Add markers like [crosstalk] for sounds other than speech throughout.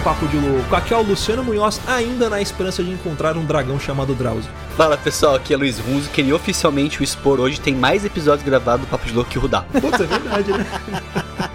um Papo de Louco. Aqui é o Luciano Munhoz, ainda na esperança de encontrar um dragão chamado Drauzio. Fala pessoal, aqui é Luiz Runzo, que oficialmente o Expor hoje tem mais episódios gravados do Papo de Louco que o Rudá. [laughs] Putz, é verdade, né? [laughs]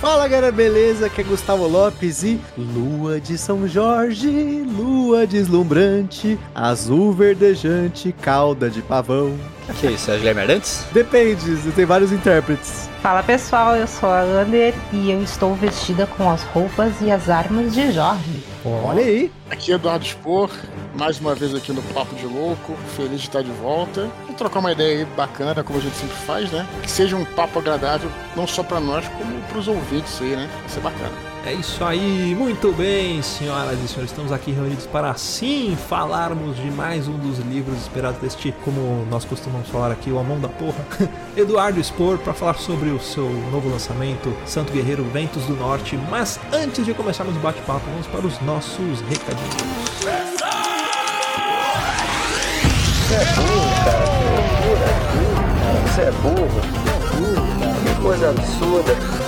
Fala galera, beleza? Aqui é Gustavo Lopes e Lua de São Jorge, lua deslumbrante, azul verdejante, cauda de pavão. Que isso, é a Guilherme Arantes? Depende, tem vários intérpretes. Fala pessoal, eu sou a Ander e eu estou vestida com as roupas e as armas de Jorge. Olha aí. Aqui é Eduardo Spor, mais uma vez aqui no Papo de Louco, feliz de estar de volta. Vamos trocar uma ideia aí bacana, como a gente sempre faz, né? Que seja um papo agradável, não só para nós, como para os ouvintes aí, né? Vai ser bacana. É isso aí, muito bem, senhoras e senhores. Estamos aqui reunidos para sim falarmos de mais um dos livros esperados deste, como nós costumamos falar aqui, o Amon da Porra, [laughs] Eduardo Spor, para falar sobre o seu novo lançamento, Santo Guerreiro Ventos do Norte. Mas antes de começarmos o bate-papo, vamos para os nossos recadinhos. Você é burro, cara. É burro. Você é burro, cara. Que coisa absurda.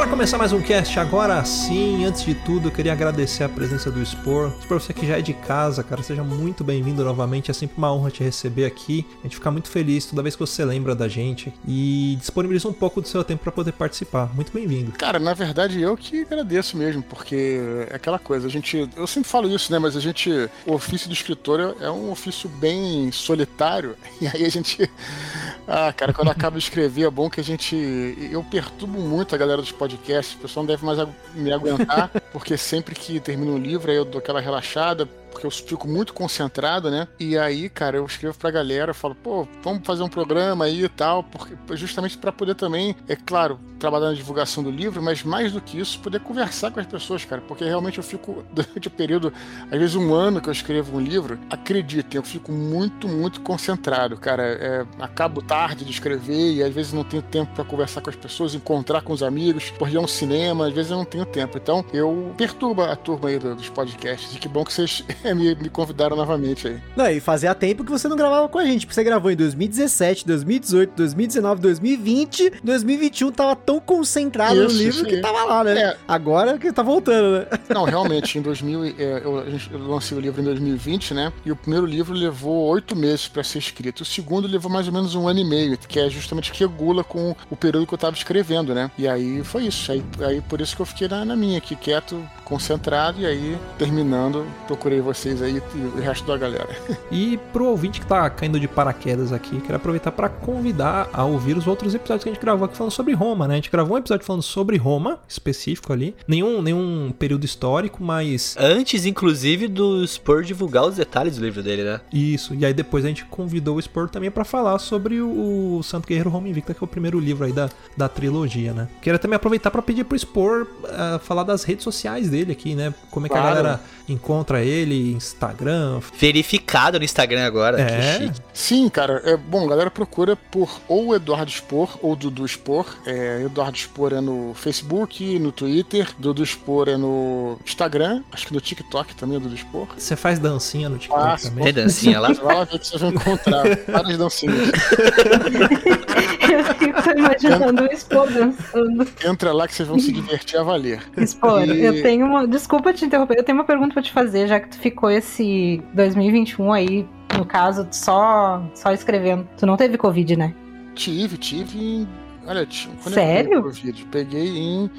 Para começar mais um cast, agora sim, antes de tudo, eu queria agradecer a presença do Spor. Para você que já é de casa, cara, seja muito bem-vindo novamente. É sempre uma honra te receber aqui. A gente fica muito feliz toda vez que você lembra da gente e disponibiliza um pouco do seu tempo para poder participar. Muito bem-vindo. Cara, na verdade eu que agradeço mesmo, porque é aquela coisa, a gente, eu sempre falo isso, né, mas a gente, o ofício do escritor é um ofício bem solitário, [laughs] e aí a gente, ah, cara, quando acaba de escrever é bom que a gente, eu perturbo muito a galera dos podcasts, o pessoal não deve mais me aguentar, [laughs] porque sempre que termina um livro aí eu dou aquela relaxada, porque eu fico muito concentrado, né? E aí, cara, eu escrevo pra galera, falo, pô, vamos fazer um programa aí e tal, porque justamente para poder também, é claro, trabalhar na divulgação do livro, mas mais do que isso, poder conversar com as pessoas, cara, porque realmente eu fico [laughs] durante o período, às vezes um ano que eu escrevo um livro, acreditem, eu fico muito, muito concentrado, cara. É, acabo tarde de escrever e às vezes não tenho tempo para conversar com as pessoas, encontrar com os amigos, por ir a um cinema, às vezes eu não tenho tempo. Então, eu perturbo a turma aí dos podcasts. E que bom que vocês me, me convidaram novamente aí. Não, e fazia tempo que você não gravava com a gente, porque você gravou em 2017, 2018, 2019, 2020, 2021 tava tão concentrado Isso, no livro que tava lá, né? É. Agora que tá voltando, né? Não, [laughs] realmente, em 2000, é, eu, eu lancei o livro em 2020, né? E o primeiro livro levou oito meses para ser escrito. O segundo levou mais ou menos um ano e meio, que é justamente que regula com o período que eu tava escrevendo, né? E aí foi isso. Aí, aí por isso que eu fiquei na, na minha aqui, quieto, concentrado, e aí, terminando, procurei vocês aí e o resto da galera. [laughs] E pro ouvinte que tá caindo de paraquedas aqui, quero aproveitar para convidar a ouvir os outros episódios que a gente gravou aqui falando sobre Roma, né? A gente gravou um episódio falando sobre Roma, específico ali. Nenhum, nenhum período histórico, mas Antes, inclusive, do Spor divulgar os detalhes do livro dele, né? isso. E aí depois a gente convidou o Spor também para falar sobre o, o Santo Guerreiro Roma Invicta, que é o primeiro livro aí da, da trilogia, né? Queria também aproveitar para pedir pro Spor ah, falar das redes sociais dele aqui, né? Como é que a Claro. galera encontra ele Instagram. Verificado no Instagram agora. É. Que chique. Sim, cara. É, bom, galera procura por ou Eduardo Spor ou Dudu Spor. É, Eduardo Spor é no Facebook, no Twitter. Dudu Spor é no Instagram. Acho que no TikTok também é Dudu Spor. Você faz dancinha no TikTok Faço. também? Tem dancinha lá? Você [laughs] vai lá ver que vocês vão encontrar várias dancinhas. [laughs] Eu fico imaginando o Expor dançando. Entra lá que vocês vão se divertir a valer. Expor, E- eu tenho uma. Desculpa te interromper, eu tenho uma pergunta pra te fazer, já que tu ficou esse 2021 aí, no caso, só, só escrevendo. Tu não teve Covid, né? Tive, tive. Olha, quando Sério? eu peguei Covid? Peguei em.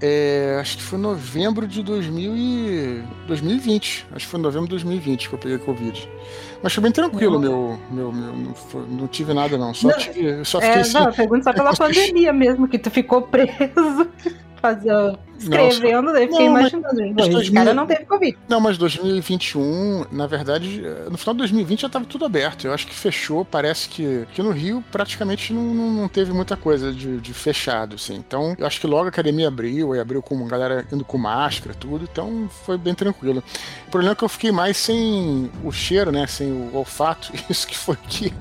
é, acho que foi novembro de 2000 e 2020. Acho que foi novembro de 2020 que eu peguei Covid. Mas foi bem tranquilo, meu. meu, meu não, foi- não tive nada, não. Só, Não, tive, só fiquei É, sem. não, pergunto só [laughs] pela pandemia mesmo, que tu ficou [laughs] preso, fazendo, escrevendo, daí fiquei Não, mas- imaginando. mas Esse 2000 cara não teve Covid. Não, mas 2021, na verdade, no final de 2020 já estava tudo aberto. Eu acho que fechou, parece que, que no Rio praticamente não, não, teve muita coisa de, de fechado, assim. Então, eu acho que logo a academia abriu, e abriu com a galera indo com máscara, tudo, então foi bem tranquilo. O problema é que eu fiquei mais sem o cheiro, né, sem o olfato, [laughs] isso que foi que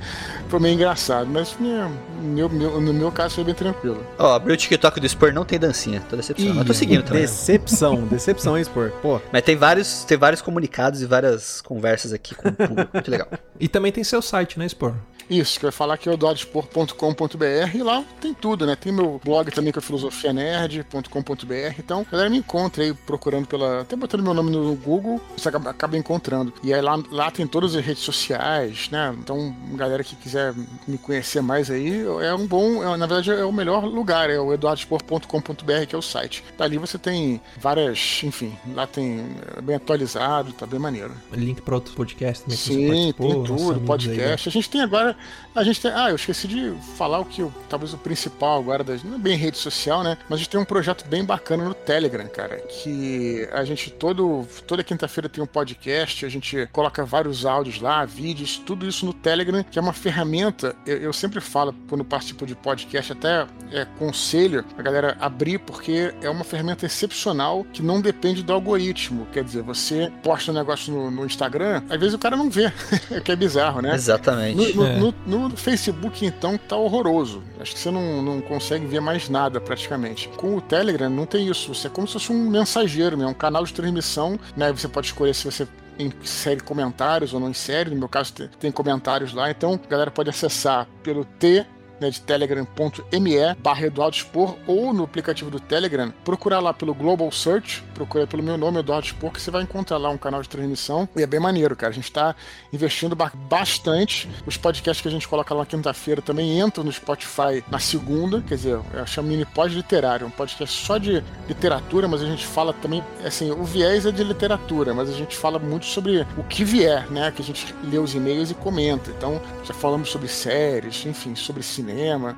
foi meio engraçado, mas minha, meu, meu- no meu caso foi bem tranquilo. Ó, abriu o TikTok do Spur, não tem dancinha. Tô decepcionado. Mas tô seguindo também. Decepção, [laughs] decepção, hein, Spor? Pô, Mas tem vários, tem vários comunicados e várias conversas aqui com o público. Muito legal. [laughs] E também tem seu site, né, Spor? Isso, que eu ia falar que é o dodgepor.com.br e lá tem tudo, né? Tem meu blog também que é filosofianerd.com.br. Então, a galera me encontra aí procurando pela. Até botando meu nome no Google, você acaba, acaba encontrando. E aí lá, lá tem todas as redes sociais, né? Então, galera que quiser me conhecer mais aí, é um bom. é, na verdade, é o melhor lugar, é o eduardespor.com.br, que é o site. Dali você tem várias, enfim, lá tem é bem atualizado, tá bem maneiro. Link pra outros podcasts também Sim, tem tudo, amigos aí, podcast. A gente tem agora. A gente tem. Ah, eu esqueci de falar o que eu- talvez o principal agora, das, não é bem rede social, né? Mas a gente tem um projeto bem bacana no Telegram, cara. Que a gente todo, toda quinta-feira tem um podcast, a gente coloca vários áudios lá, vídeos, tudo isso no Telegram, que é uma ferramenta. Eu, eu sempre falo, quando participo de podcast, até é, conselho a galera abrir, porque é uma ferramenta excepcional que não depende do algoritmo. Quer dizer, você posta um negócio no, no Instagram, às vezes o cara não vê, [laughs] que é bizarro, né? Exatamente. No, no- É. no- no Facebook, então, tá horroroso. Acho que você não, não consegue ver mais nada, praticamente. Com o Telegram, não tem isso. Você é como se fosse um mensageiro, né? Um canal de transmissão, né? Você pode escolher se você insere comentários ou não insere. No meu caso, tem, comentários lá. Então, a galera pode acessar pelo T né, de telegram.me barra Eduardo Spor ou no aplicativo do Telegram, procurar lá pelo Global Search, procura pelo meu nome, Eduardo Spor, que você vai encontrar lá um canal de transmissão e é bem maneiro, cara. A gente tá investindo ba- bastante. Os podcasts que a gente coloca lá na quinta-feira também entram no Spotify na segunda, quer dizer, eu chamo mini pós literário, um podcast só de literatura, mas a gente fala também, assim, o viés é de literatura, mas a gente fala muito sobre o que vier, né? Que a gente lê os e-mails e comenta. Então, já falamos sobre séries, enfim, sobre cinema,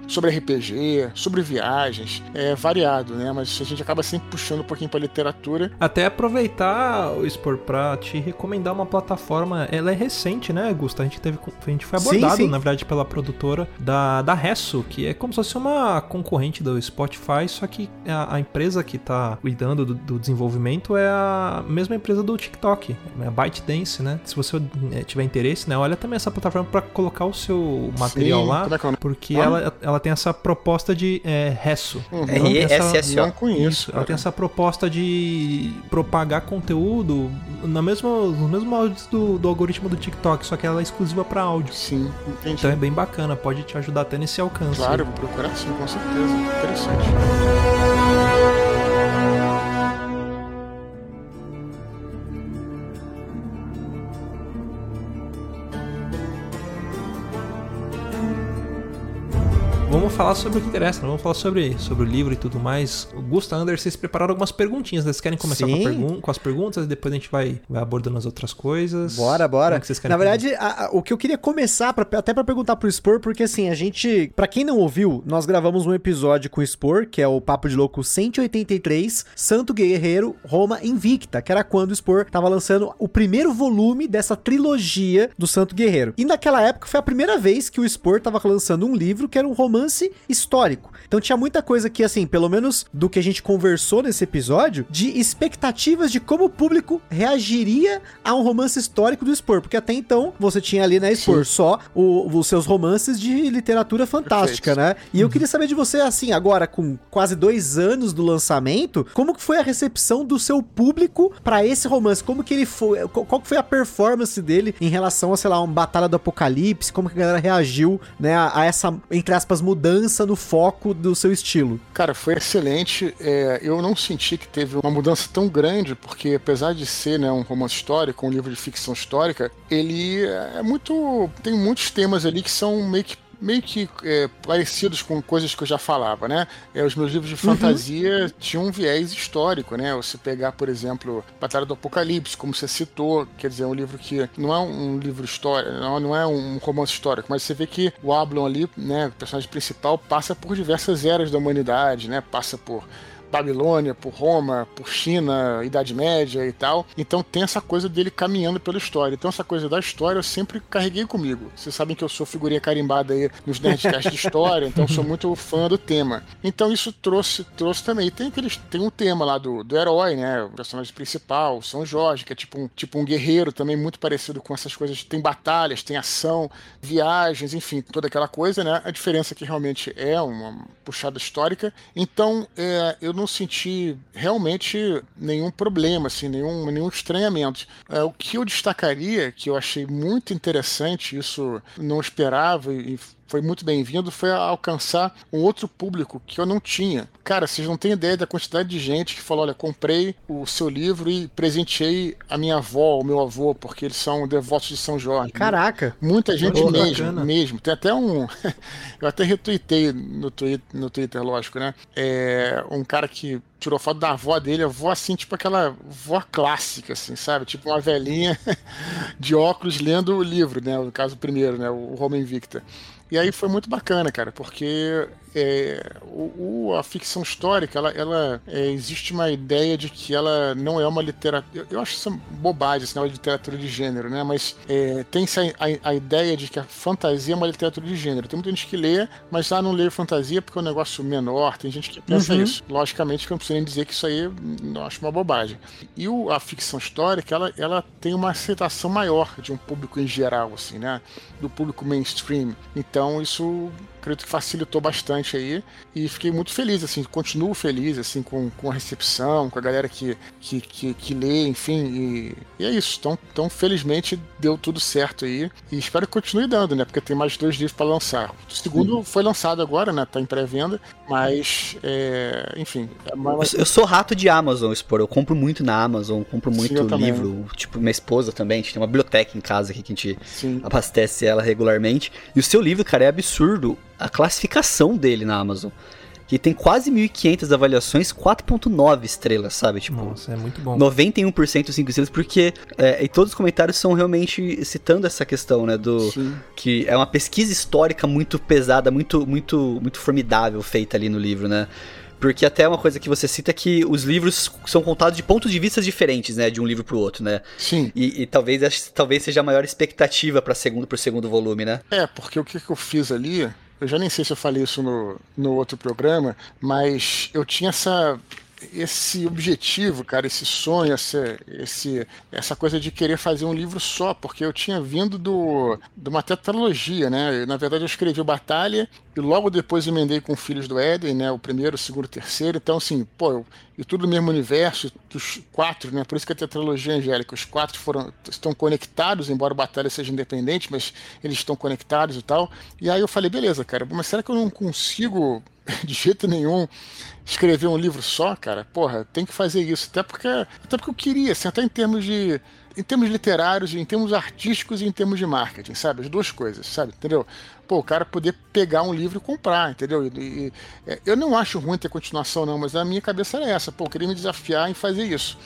sobre RPG, sobre viagens, é variado, né? Mas a gente acaba sempre puxando um pouquinho pra literatura. Até aproveitar, o Spor, pra te recomendar uma plataforma. Ela é recente, né, Gusta? A gente, teve, a gente foi Sim, abordado, sim. na verdade, pela produtora da, da Resso, que é como se fosse uma concorrente do Spotify, só que a, a empresa que tá cuidando do, do desenvolvimento é a mesma empresa do TikTok, é a ByteDance, né? Se você eh, tiver interesse, né, olha também essa plataforma pra colocar o seu material Sim, lá, Como é que é porque Nome? ela, ela tem essa proposta de é, Resso. Uhum. R-E-S-S-O. Não conheço. isso, ela tem essa proposta de propagar conteúdo na mesma, nos mesmos áudios do, do algoritmo do TikTok, só que ela é exclusiva para áudio. Sim, entendi. Então é bem bacana, pode te ajudar até nesse alcance. Claro, vou procurar sim, com certeza. Interessante. Vamos falar sobre o que interessa, né? vamos falar sobre, sobre o livro e tudo mais. Gusta Anders, vocês prepararam algumas perguntinhas, né? vocês querem começar com, pergun- com as perguntas e depois a gente vai, vai abordando as outras coisas? Bora, bora. É Na verdade, a- a- o que eu queria começar, pra- até pra perguntar pro Spor, porque assim, a gente. Pra quem não ouviu, nós gravamos um episódio com o Spor, que é o Papo de Louco 183, Santo Guerreiro, Roma Invicta, que era quando o Spor tava lançando o primeiro volume dessa trilogia do Santo Guerreiro. E naquela época foi a primeira vez que o Spor tava lançando um livro que era um romance romance histórico. Então tinha muita coisa que, assim, pelo menos do que a gente conversou nesse episódio, de expectativas de como o público reagiria a um romance histórico do Spor. Porque até então você tinha ali na Spor só o- os seus romances de literatura fantástica, né? E eu queria saber de você, assim, agora com quase dois anos do lançamento, como que foi a recepção do seu público pra esse romance? Como que ele foi? Qual qual que foi a performance dele em relação a, sei lá, uma batalha do apocalipse? Como que a galera reagiu, né, a, a essa, entre aspas, mudança no foco do seu estilo? Cara, foi excelente. É, eu não senti que teve uma mudança tão grande, porque apesar de ser né, um romance histórico, um livro de ficção histórica, ele é muito. tem muitos temas ali que são meio que meio que é, parecidos com coisas que eu já falava, né? É, os meus livros de fantasia tinham um viés histórico, né? Você pegar, por exemplo, Batalha do Apocalipse, como você citou, quer dizer, é um livro que não é um livro histórico, não, não é um romance histórico, mas você vê que o Ablon ali, né, o personagem principal, passa por diversas eras da humanidade, né? Passa por Babilônia, por Roma, por China, Idade Média e tal. Então tem essa coisa dele caminhando pela história. Então essa coisa da história eu sempre carreguei comigo. Vocês sabem que eu sou figurinha carimbada aí nos Nerdcasts de história, então sou muito fã do tema. Então isso trouxe, trouxe também. E tem aqueles, tem um tema lá do, do herói, né? O personagem principal, São Jorge, que é tipo um, tipo um guerreiro também muito parecido com essas coisas. Tem batalhas, tem ação, viagens, enfim, toda aquela coisa, né? A diferença é que realmente é uma puxada histórica. Então é, eu não senti realmente nenhum problema, assim, nenhum, nenhum estranhamento. É, o que eu destacaria, que eu achei muito interessante, isso não esperava e foi muito bem-vindo, foi alcançar um outro público que eu não tinha. Cara, vocês não têm ideia da quantidade de gente que falou: olha, comprei o seu livro e presenteei a minha avó, o meu avô, porque eles são devotos de São Jorge. Caraca! Muita gente mesmo, bacana. mesmo. Tem até um. [laughs] eu até retuitei no Twitter, no Twitter lógico, né? É, um cara que tirou foto da avó dele, a avó assim, tipo aquela avó clássica, assim, sabe? Tipo uma velhinha [laughs] de óculos lendo o livro, né? No caso, o primeiro, né? O Roma Invicta. E aí foi muito bacana, cara, porque é, o, o- a ficção histórica, ela, ela, é, existe uma ideia de que ela não é uma literatura. Eu, eu acho isso bobagem, assim, não é literatura de gênero, né? Mas é, tem-se a, a- a ideia de que a fantasia é uma literatura de gênero. Tem muita gente que lê, mas ah, não lê fantasia porque é um negócio menor. Tem gente que pensa Uhum. isso. Logicamente que eu não preciso nem dizer que isso aí eu acho uma bobagem. E o- a ficção histórica, ela, ela tem uma aceitação maior de um público em geral, assim, né? Do público mainstream. Então isso acredito que facilitou bastante aí e fiquei muito feliz, assim, continuo feliz, assim, com, com a recepção, com a galera que, que, que, que lê, enfim, e, e é isso. Então, então, felizmente, deu tudo certo aí e espero que continue dando, né, porque tem mais dois livros para lançar. O segundo foi lançado agora, né, tá em pré-venda, mas, é, enfim, é mais- Eu, eu sou rato de Amazon, Spor. Eu compro muito na Amazon, compro Sim, muito também. livro. Tipo, minha esposa também. A gente tem uma biblioteca em casa aqui que a gente sim, abastece ela regularmente. E o seu livro, cara, é absurdo a classificação dele na Amazon. Que tem quase 1.500 avaliações, 4.9 estrelas, sabe? Tipo, Nossa, é muito bom. 91% 5 estrelas, porque é, e todos os comentários são realmente citando essa questão, né? Do, sim. que é uma pesquisa histórica muito pesada, muito, muito, muito formidável feita ali no livro, né? Porque até uma coisa que você cita é que os livros são contados de pontos de vista diferentes, né? De um livro pro outro, né? Sim, E, e talvez, talvez seja a maior expectativa para segundo pro segundo volume, né? É, porque o que, que eu fiz ali, eu já nem sei se eu falei isso no, no outro programa, mas eu tinha essa esse objetivo, cara, esse sonho, essa, esse, essa coisa de querer fazer um livro só, porque eu tinha vindo do, de uma tetralogia, né? Na verdade, eu escrevi o Batalha e logo depois emendei com Filhos do Éden, né? O primeiro, o segundo, o terceiro. Então, assim, pô, eu, e tudo no mesmo universo, os quatro, né? Por isso que a tetralogia angélica, os quatro foram, estão conectados, embora o Batalha seja independente, mas eles estão conectados e tal. E aí eu falei, beleza, cara, mas será que eu não consigo [laughs] de jeito nenhum escrever um livro só, cara? Porra, tem que fazer isso. Até porque, até porque eu queria, assim, até em termos de. Em termos literários, em termos artísticos e em termos de marketing, sabe? As duas coisas, sabe? Entendeu? Pô, o cara poder pegar um livro e comprar, entendeu? E, e- é, eu não acho ruim ter continuação, não, mas a minha cabeça era essa. Pô, eu queria me desafiar em fazer isso.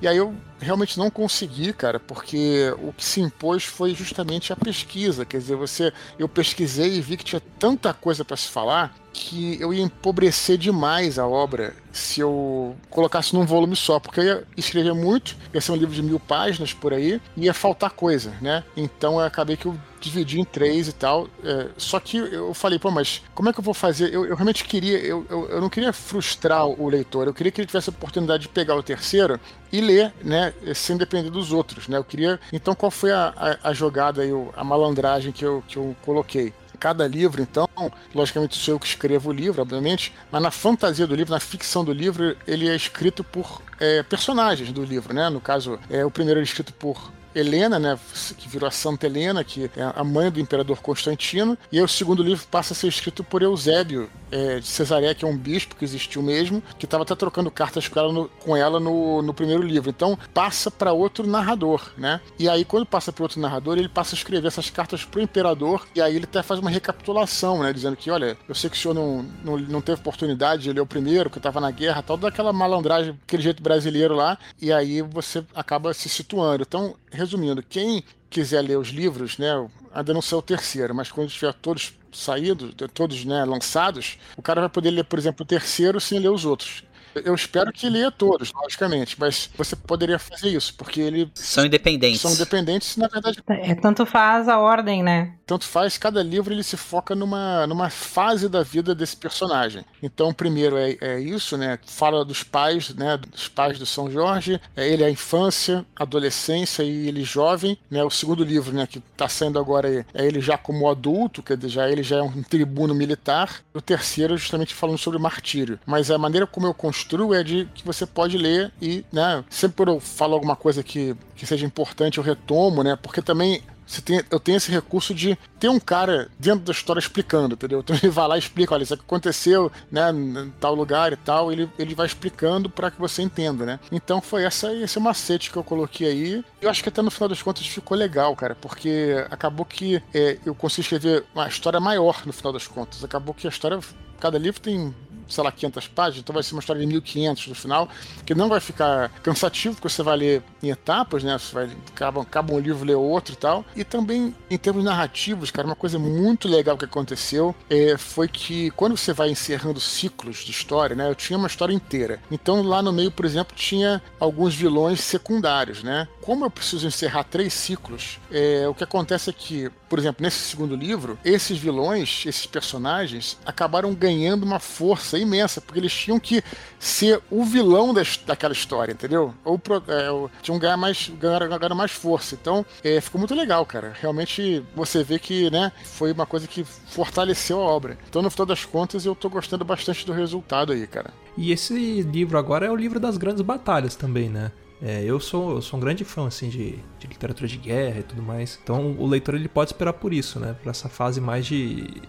E aí eu realmente não consegui, cara, porque o que se impôs foi justamente a pesquisa. Quer dizer, você, eu pesquisei e vi que tinha tanta coisa para se falar que eu ia empobrecer demais a obra se eu colocasse num volume só, porque eu ia escrever muito, ia ser um livro de mil páginas por aí, e ia faltar coisa, né? Então eu acabei que eu dividi em três e tal. É, só que eu falei, pô, mas como é que eu vou fazer? Eu, eu realmente queria, eu, eu, eu, não queria frustrar o leitor, eu queria que ele tivesse a oportunidade de pegar o terceiro e ler, né, sem depender dos outros, né? Eu queria. Então, qual foi a, a, a jogada aí, a malandragem que eu, que eu coloquei? cada livro, então, logicamente sou eu que escrevo o livro, obviamente, mas na fantasia do livro, na ficção do livro, ele é escrito por é, personagens do livro, né? No caso, é, o primeiro é escrito por Helena, né, que virou a Santa Helena, que é a mãe do imperador Constantino, e aí o segundo livro passa a ser escrito por Eusébio é, de Cesareia, que é um bispo que existiu mesmo, que estava até trocando cartas com ela, no, com ela no, no primeiro livro. Então passa para outro narrador, né? E aí quando passa para outro narrador, ele passa a escrever essas cartas para o imperador, e aí ele até faz uma recapitulação, né, dizendo que, olha, eu sei que o senhor não, não, não teve oportunidade de ler o primeiro, que estava na guerra, tal, daquela malandragem, aquele jeito brasileiro lá, e aí você acaba se situando. Então, resumindo, quem quiser ler os livros, né, ainda não sei o terceiro, mas quando estiver todos saídos, todos né, lançados, o cara vai poder ler, por exemplo, o terceiro sem ler os outros. Eu espero que leia todos, logicamente, mas você poderia fazer isso, porque ele. São independentes. São independentes, na verdade. É, tanto faz a ordem, né? Tanto faz, cada livro ele se foca numa, numa fase da vida desse personagem. Então, o primeiro é, é isso, né? Fala dos pais, né? Dos pais do São Jorge. É ele a infância, adolescência e ele jovem, né? O segundo livro, né? Que está saindo agora é, é ele já como adulto, quer dizer, já ele já é um tribuno militar. O terceiro, justamente falando sobre o martírio. Mas a maneira como eu construo construo é de que você pode ler e, né, sempre quando eu falo alguma coisa que, que seja importante, eu retomo, né, porque também tem, eu tenho esse recurso de ter um cara dentro da história explicando, entendeu? Então [laughs] ele vai lá e explica, olha, isso aconteceu, né, em tal lugar e tal, ele, ele vai explicando para que você entenda, né? Então foi essa, esse macete que eu coloquei aí. Eu acho que até no final das contas ficou legal, cara, porque acabou que é, eu consegui escrever uma história maior no final das contas. Acabou que a história, cada livro tem sei lá, 500 páginas, então vai ser uma história de 1500 no final, que não vai ficar cansativo, porque você vai ler em etapas, né? Você vai, acaba, acaba um livro, lê outro e tal. E também, em termos narrativos, cara, uma coisa muito legal que aconteceu é, foi que quando você vai encerrando ciclos de história, né? Eu tinha uma história inteira. Então lá no meio, por exemplo, tinha alguns vilões secundários, né? Como eu preciso encerrar três ciclos, é, o que acontece é que, por exemplo, nesse segundo livro, esses vilões, esses personagens, acabaram ganhando uma força imensa, porque eles tinham que ser o vilão daquela história, entendeu? Ou é, tinham ganhar mais, ganhar, ganhar mais força. Então, é, ficou muito legal, cara. Realmente você vê que, né, foi uma coisa que fortaleceu a obra. Então, no final das contas, eu tô gostando bastante do resultado aí, cara. E esse livro agora é o livro das grandes batalhas também, né? É, eu, sou, eu sou um grande fã assim, de, de, literatura de guerra e tudo mais. Então o leitor ele pode esperar por isso, né? Por essa fase mais de, de,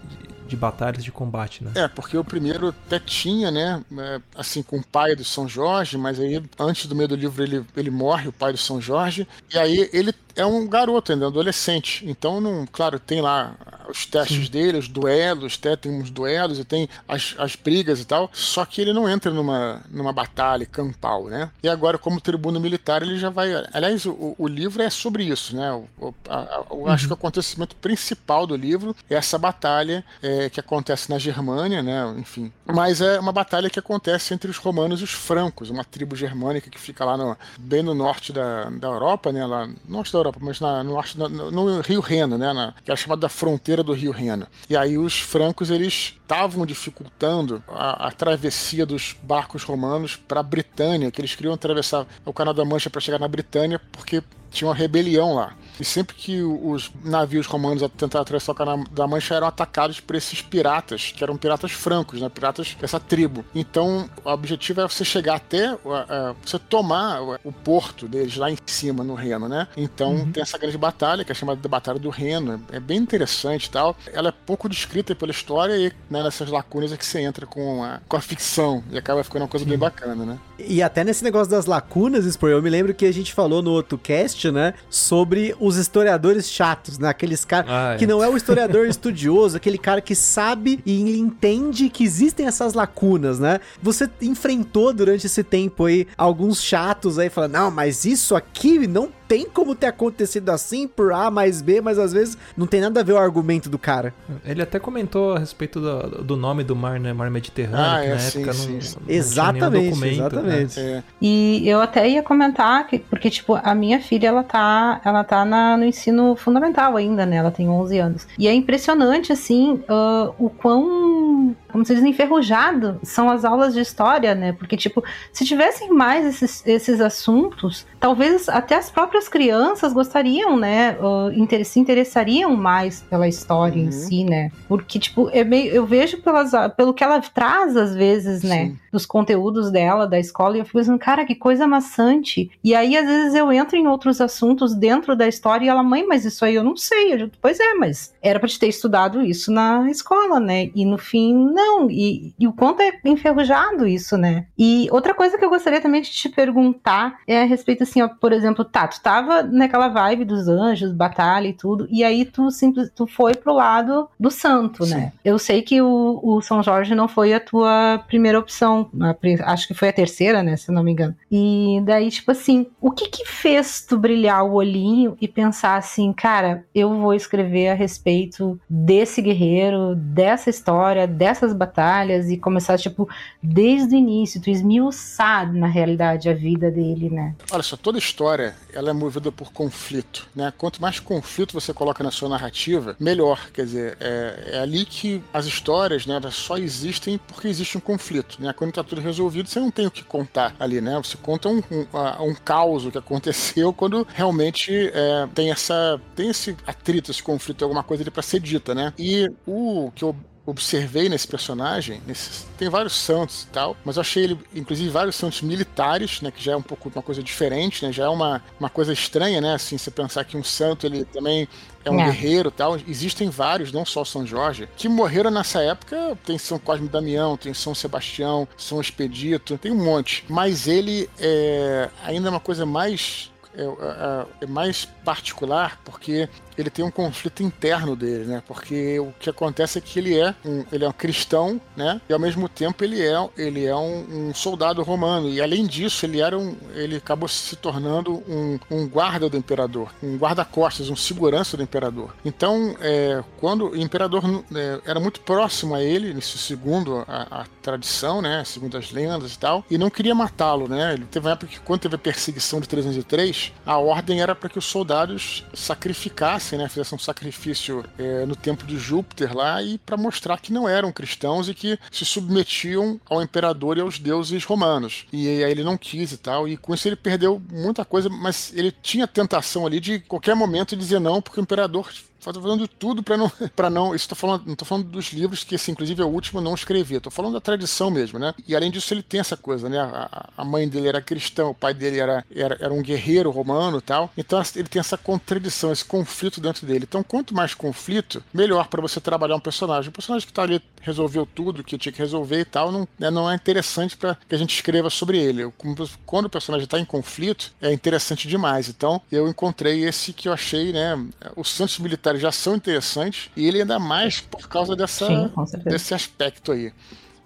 de batalhas, de combate, né? É, porque o primeiro até tinha, né? É, assim, com o pai do São Jorge, mas aí antes do meio do livro ele, ele morre, o pai do São Jorge. E aí ele é um garoto ainda, adolescente. Então, não, claro, tem lá os testes Sim. dele, os duelos, tem uns duelos e tem as, as brigas e tal. Só que ele não entra numa, numa batalha campal, né? E agora, como tribuno militar, ele já vai. Aliás, o, o livro é sobre isso, né? O, a, uhum. acho que o acontecimento principal do livro é essa batalha é, que acontece na Germânia, né? Enfim. Mas é uma batalha que acontece entre os romanos e os francos, uma tribo germânica que fica lá no, bem no norte da, da Europa, né? Lá, norte da Europa, mas na, no, no, no, Rio Reno, né? Na, que era chamada da fronteira do Rio Reno. E aí os francos eles estavam dificultando a, a, travessia dos barcos romanos para a Britânia, que eles queriam atravessar o Canal da Mancha para chegar na Britânia, porque tinha uma rebelião lá. E sempre que os navios romanos tentavam atravessar o Canal da Mancha eram atacados por esses piratas, que eram piratas francos, né? Piratas dessa tribo. Então, o objetivo é você chegar até uh, uh, você tomar o porto deles lá em cima, no Reno, né? Então, uhum. tem essa grande batalha, que é chamada de Batalha do Reno. É bem interessante e tal. Ela é pouco descrita pela história e né, nessas lacunas é que você entra com a, com a ficção e acaba ficando uma coisa Sim. bem bacana, né? E até nesse negócio das lacunas, Spor, eu me lembro que a gente falou no outro cast, né? Sobre os historiadores chatos, né? Aqueles caras ah, é. que não é o historiador [laughs] estudioso, aquele cara que sabe e entende que existem essas lacunas, né? Você enfrentou durante esse tempo aí alguns chatos aí falando, não, mas isso aqui não tem como ter acontecido assim por A mais B, mas às vezes não tem nada a ver o argumento do cara. Ele até comentou a respeito do, do nome do mar, né? Mar Mediterrâneo, Ah, que é, na sim, época sim, não, sim. não Exatamente, documento, exatamente. É. E eu até ia comentar que, porque, tipo, a minha filha, ela tá, ela tá na- no ensino fundamental ainda, né? Ela tem 11 anos. E é impressionante, assim, ah, o quão, como se diz, enferrujado são as aulas de história, né? Porque, tipo, se tivessem mais esses, esses assuntos, talvez até as próprias crianças gostariam, né? inter- se interessariam mais pela história Uhum. em si, né? Porque, tipo, é meio, eu vejo pelas, pelo que ela traz, às vezes, né? Sim. Dos conteúdos dela, da escola, e eu fico pensando, cara, que coisa maçante. E aí, às vezes, eu entro em outros assuntos dentro da história e ela, mãe, mas isso aí eu não sei. Eu pois é, mas era pra te ter estudado isso na escola, né? E no fim, não. E, e o quanto é enferrujado isso, né? E outra coisa que eu gostaria também de te perguntar é a respeito, assim, ó, por exemplo, tá, tu tava naquela vibe dos anjos, batalha e tudo, e aí tu simples, tu foi pro lado do santo, né? Eu sei que o, o São Jorge não foi a tua primeira opção, acho que foi a terceira, né, se não me engano. E daí, tipo assim, o que que fez tu brilhar o olhinho e pensar assim, cara, eu vou escrever a respeito desse guerreiro, dessa história, dessas batalhas e começar, tipo, desde o início, tu esmiuçar, na realidade, a vida dele, né? Olha só, toda história ela é movida por conflito, né? Quanto mais conflito você coloca na sua narrativa, melhor. Quer dizer, é, é ali que as histórias, né, elas só existem porque existe um conflito, né? Quando tá tudo resolvido, você não tem o que contar ali, né? Você conta um, um, um caos que aconteceu [laughs] quando realmente é, tem essa tem esse atrito, esse conflito, alguma coisa ali para ser dita, né? E o que eu observei nesse personagem, nesse- tem vários santos e tal, mas eu achei ele, inclusive, vários santos militares, né, que já é um pouco uma coisa diferente, né, já é uma, uma coisa estranha, né, assim, você pensar que um santo, ele também é um É. guerreiro e tal, existem vários, não só São Jorge, que morreram nessa época, tem São Cosme e Damião, tem São Sebastião, São Expedito, tem um monte, mas ele é ainda uma coisa mais é, é- é mais particular porque ele tem um conflito interno dele, né? Porque o que acontece é que ele é um, ele é um cristão, né? E ao mesmo tempo ele é, ele é um, um soldado romano. E além disso, ele era um, ele acabou se tornando um, um guarda do imperador, um guarda-costas, um segurança do imperador. Então, é, quando o imperador é, era muito próximo a ele, segundo a, a tradição, né? Segundo as lendas e tal, e não queria matá-lo, né? Ele teve uma época que quando teve a perseguição de 303, a ordem era para que os soldados sacrificassem, né? Fizessem um sacrifício é, no templo de Júpiter lá e para mostrar que não eram cristãos e que se submetiam ao imperador e aos deuses romanos. E aí ele não quis e tal, e com isso ele perdeu muita coisa, mas ele tinha tentação ali de qualquer momento dizer não, porque o imperador De tudo para não, [laughs] para não. Isso tô falando, não tô falando dos livros que, assim, inclusive é o último não escrevi. Tô falando da tradição mesmo, né? E além disso ele tem essa coisa, né? A, a mãe dele era cristã, o pai dele era, era, era um guerreiro romano, tal. Então ele tem essa contradição, esse conflito dentro dele. Então quanto mais conflito, melhor para você trabalhar um personagem. Um personagem que tá ali resolveu tudo que tinha que resolver e tal, não, né, não é interessante para que a gente escreva sobre ele. Quando o personagem está em conflito, é interessante demais. Então, eu encontrei esse que eu achei, né? Os santos militares já são interessantes e ele ainda mais por causa dessa, Sim, desse aspecto aí.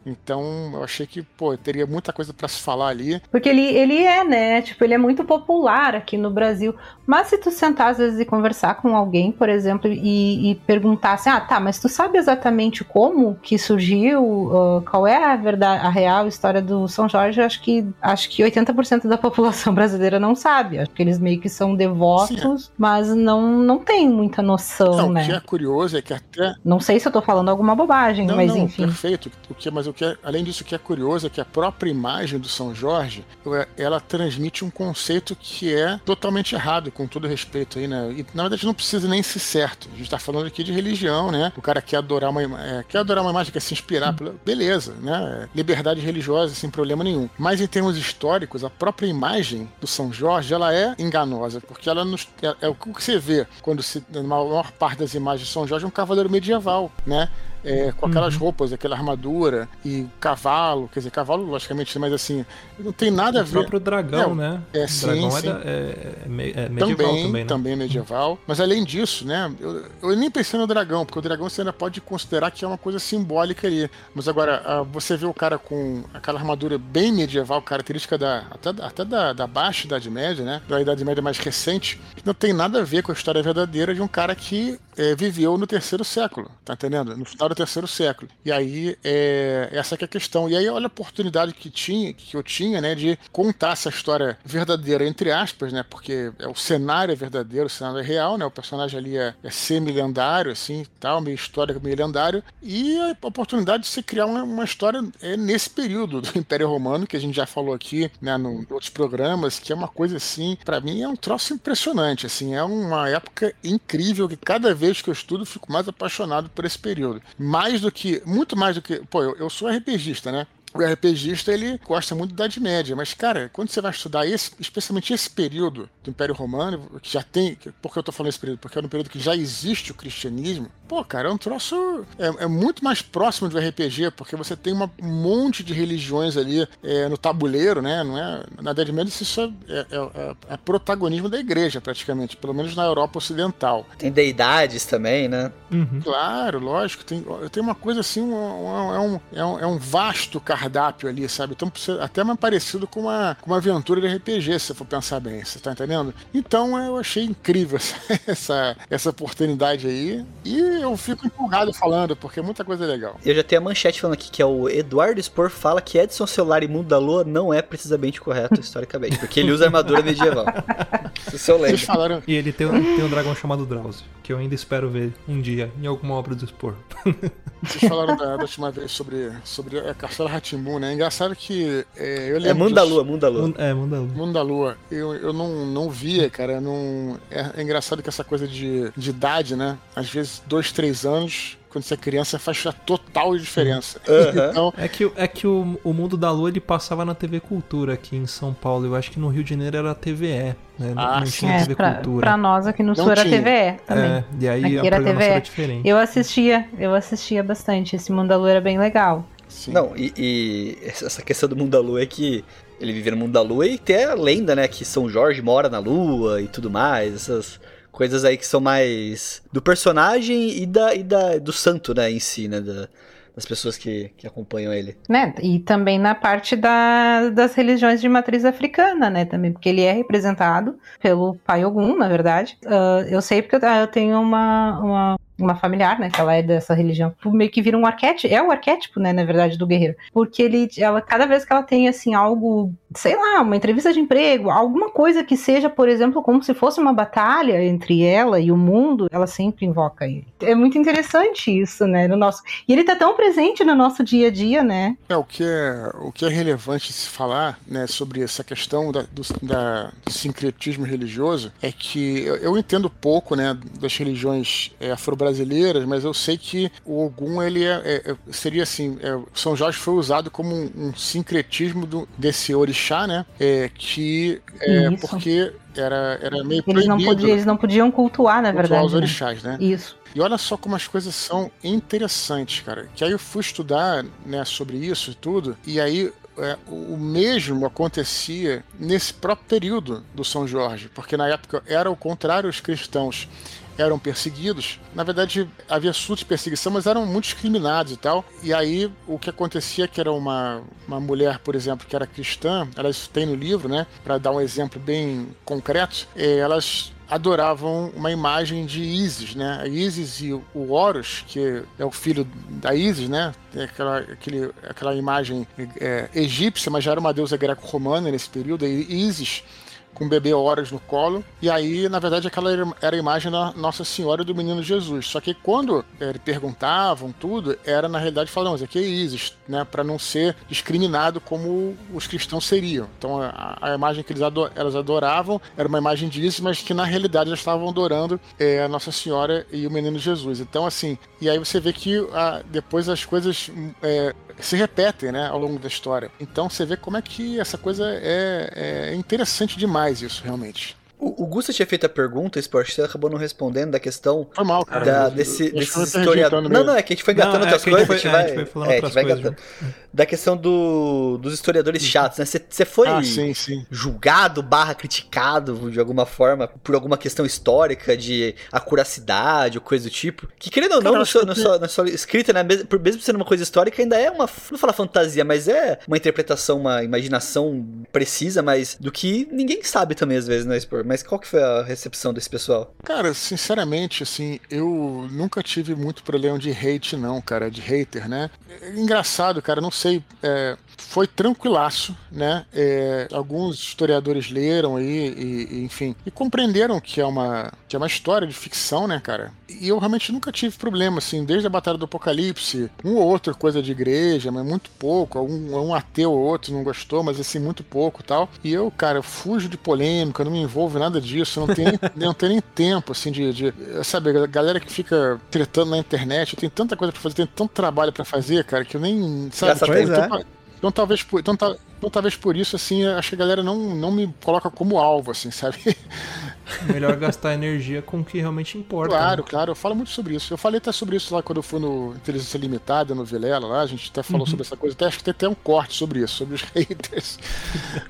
Então, eu achei que, pô, teria muita coisa para se falar ali. Porque ele, ele é, né? Tipo, ele é muito popular aqui no Brasil. Mas se tu sentar às vezes e conversar com alguém, por exemplo, e, e perguntar assim, ah, tá, mas tu sabe exatamente como que surgiu, ah, qual é a verdade, a real história do São Jorge? Acho que acho que 80% da [laughs] população brasileira não sabe. Acho que eles meio que são devotos, mas não, não tem muita noção, Não, né? o que é curioso é que até Não sei se eu tô falando alguma bobagem, Não, mas não, enfim. perfeito. O que, mas o que é- além disso, o que é curioso é que a própria imagem do São Jorge, é- ela transmite um conceito que é totalmente errado, com todo respeito aí, né? E na verdade não precisa nem ser certo. A gente tá falando aqui de religião, né? O cara quer adorar uma, é, quer adorar uma imagem, quer se inspirar, pela- beleza, né? Liberdade religiosa sem problema nenhum. Mas em termos históricos, a própria imagem do São Jorge, ela é enganosa, porque ela nos, é, é o que você vê quando se, na maior parte das imagens de São Jorge é um cavaleiro medieval, né? É, com aquelas roupas, aquela armadura e cavalo, quer dizer, cavalo, logicamente, mas assim, não tem nada a O ver. próprio dragão, É, né? é, o sim, dragão é, sim. é- é me- é medieval também, também, né? também é medieval. Mas além disso, né? Eu, eu nem pensei no dragão, porque o dragão você ainda pode considerar que é uma coisa simbólica ali. Mas agora, ah, você vê o cara com aquela armadura bem medieval, característica da até, da- até da, da baixa Idade Média, né? Da Idade Média mais recente, não tem nada a ver com a história verdadeira de um cara que eh, viveu no terceiro século, tá entendendo? No final do terceiro século. E aí, é, essa que é a questão. E aí, olha a oportunidade que, tinha, que eu tinha, né, de contar essa história verdadeira, entre aspas, né? Porque é, o cenário é verdadeiro, o cenário é real, né? O personagem ali é, é semi-lendário, assim, tal, meio histórico, meio lendário. E a oportunidade de se criar uma, uma história é, nesse período do Império Romano, que a gente já falou aqui, né, no, em outros programas, que é uma coisa assim, pra mim é um troço impressionante, assim, é uma época incrível que cada vez que eu estudo fico mais apaixonado por esse período. Mais do que, muito mais do que, pô, eu, eu sou RPGista, né? O RPGista ele gosta muito da Idade Média, mas cara, quando você vai estudar esse, especialmente esse período do Império Romano, que já tem, por que eu tô falando esse período? Porque é no período que já existe o cristianismo. Pô, cara, é um troço é, é muito mais próximo do RPG, porque você tem uma- um monte de religiões ali é, no tabuleiro, né? Não é na Idade Média isso é, é, é- é protagonismo da igreja praticamente, pelo menos na Europa Ocidental. Tem deidades também, né? Uhum. Claro, lógico. Tem, tem uma coisa assim, um- um- é, um, é, um, é um vasto cardápio ali, sabe? Então, até mais parecido com uma, com uma aventura de RPG, se você for pensar bem, você tá entendendo? Então, eu achei incrível [laughs] essa, essa, essa oportunidade aí. E eu fico empolgado falando, porque é muita coisa legal. Eu já tenho a manchete falando aqui que é o Eduardo Spor fala que Edson Celular e Mundo da Lua não é precisamente correto historicamente, porque ele usa armadura medieval. [laughs] Isso eu lembro. falaram. E ele tem, um- tem um dragão chamado Drauzio, que eu ainda espero ver um dia em alguma obra do Spor. Vocês falaram da, da última vez sobre, sobre a Castelo Ratimbun, né? É engraçado que é, eu lembro. É Mundo da disso. Lua, Mundo da Lua. Mun- É, Mundo da Lua. Mundo da Lua, eu, eu não, não via, cara. eu Não, é, é engraçado que essa coisa de, de idade, né? Às vezes, dois, três anos, quando você é criança, faz a total diferença. Aham. Então, É que, é que o, o Mundo da Lua ele passava na TV Cultura aqui em São Paulo. Eu acho que no Rio de Janeiro era TVE, né? Não- Ah, não tinha É, TV pra, Cultura. pra nós aqui no Não Sul era tinha. TVE também. É, e aí Aqui a era programação TVE. era diferente. Eu assistia, eu assistia bastante. Esse Mundo da Lua era bem legal. Sim. Não, e, e essa questão do Mundo da Lua é que ele vive no Mundo da Lua e tem a lenda, né, que São Jorge mora na Lua e tudo mais, essas coisas aí que são mais do personagem e da, e da do santo, né, em si, né, da- das pessoas que, que acompanham ele. Né? E também na parte da- das religiões de matriz africana, né? Também, porque ele é representado pelo pai Ogum, na verdade. Ah, eu sei porque eu, ah, eu tenho uma, uma, uma familiar, né? Que ela é dessa religião. Meio que vira um arquétipo. É o arquétipo, né? Na verdade, do guerreiro. Porque ele, ela, cada vez que ela tem, assim, algo, sei lá, uma entrevista de emprego, alguma coisa que seja, por exemplo, como se fosse uma batalha entre ela e o mundo, ela sempre invoca ele. É muito interessante isso, né? No nosso... E ele tá tão presente no nosso dia a dia, né? É, o que é, o que é relevante se falar né, sobre essa questão da- do, da- do sincretismo religioso é que eu, eu entendo pouco né, das religiões é, afro-brasileiras, mas eu sei que o Ogum ele é, é- é- seria assim, é, São Jorge foi usado como um, um sincretismo do- desse orixá, né? É, que é porque era, era meio Eles não, proibido podiam, eles não podiam cultuar, na cultuar verdade. os né? orixás, né? Isso. E olha só como as coisas são interessantes, cara. Que aí eu fui estudar né, sobre isso e tudo, e aí é, o mesmo acontecia nesse próprio período do São Jorge, porque na época era o contrário, os cristãos eram perseguidos. Na verdade, havia surtos de perseguição, mas eram muito discriminados e tal. E aí, o que acontecia é que era uma, uma mulher, por exemplo, que era cristã, elas têm no livro, né, para dar um exemplo bem concreto, eh, elas adoravam uma imagem de Isis, né? A Isis e o Horus, que é o filho da Isis, né? Tem aquela, aquele, aquela imagem é, egípcia, mas já era uma deusa greco-romana nesse período. E Isis com o bebê Horus no colo. E aí, na verdade, aquela era- a imagem da Nossa Senhora do Menino Jesus. Só que quando eh, perguntavam tudo, era na realidade falando, mas aqui é Isis, né? Para não ser discriminado como os cristãos seriam. Então, a, a imagem que eles ado- elas adoravam era uma imagem de Isis, mas que na realidade elas estavam adorando eh, a Nossa Senhora e o Menino Jesus. Então, assim, e aí você vê que ah, depois as coisas eh, se repetem, né, ao longo da história. Então você vê como é que essa coisa é, é interessante demais isso, realmente. O, o Gusta tinha feito a pergunta, Sport, você acabou não respondendo da questão Foi mal, cara. da, Eu- desse, eu desses historiadores. Não, não, é que a gente foi engatando Não, é outras que a gente coisas, foi- a é, a gente vai. foi falando é, a outras gente vai coisas, engatando. Da questão do, dos historiadores chatos, né? Você foi Ah, sim, sim. julgado barra criticado de alguma forma por alguma questão histórica de acuracidade ou coisa do tipo. Que querendo ou não, Cara, na sua, que escrita, né? Mesmo, mesmo sendo uma coisa histórica, ainda é uma. Não falar fantasia, mas é uma interpretação, uma imaginação precisa, mas do que ninguém sabe também às vezes, né, Spor? Mas qual que foi a recepção desse pessoal? Cara, sinceramente, assim, eu nunca tive muito problema de hate, não, cara, de hater, né? É engraçado, cara, não sei. é, foi tranquilaço, né? É, alguns historiadores leram aí, e, e, enfim, e compreenderam que é, uma, que é uma história de ficção, né, cara? E eu realmente nunca tive problema, assim, desde a Batalha do Apocalipse, um ou outro coisa de igreja, mas muito pouco, algum um ateu ou outro não gostou, mas assim, muito pouco tal. E eu, cara, fujo de polêmica, não me envolvo em nada disso, eu não tenho, nem- [laughs] não tenho nem tempo, assim, de, de. Sabe, a galera que fica tretando na internet, eu tenho tanta coisa pra fazer, tenho tanto trabalho pra fazer, cara, que eu nem. Sabe, Gasta tempo. então, então talvez por, então, ta- então, talvez por isso, assim, acho que a galera não, não me coloca como alvo, assim, sabe? [laughs] Melhor gastar energia com o que realmente importa. Claro, né? claro, eu falo muito sobre isso. Eu falei até sobre isso lá quando eu fui no Inteligência Limitada, no Vilela, lá, a gente até falou sobre essa coisa, até acho que tem até um corte sobre isso, sobre os [laughs] haters.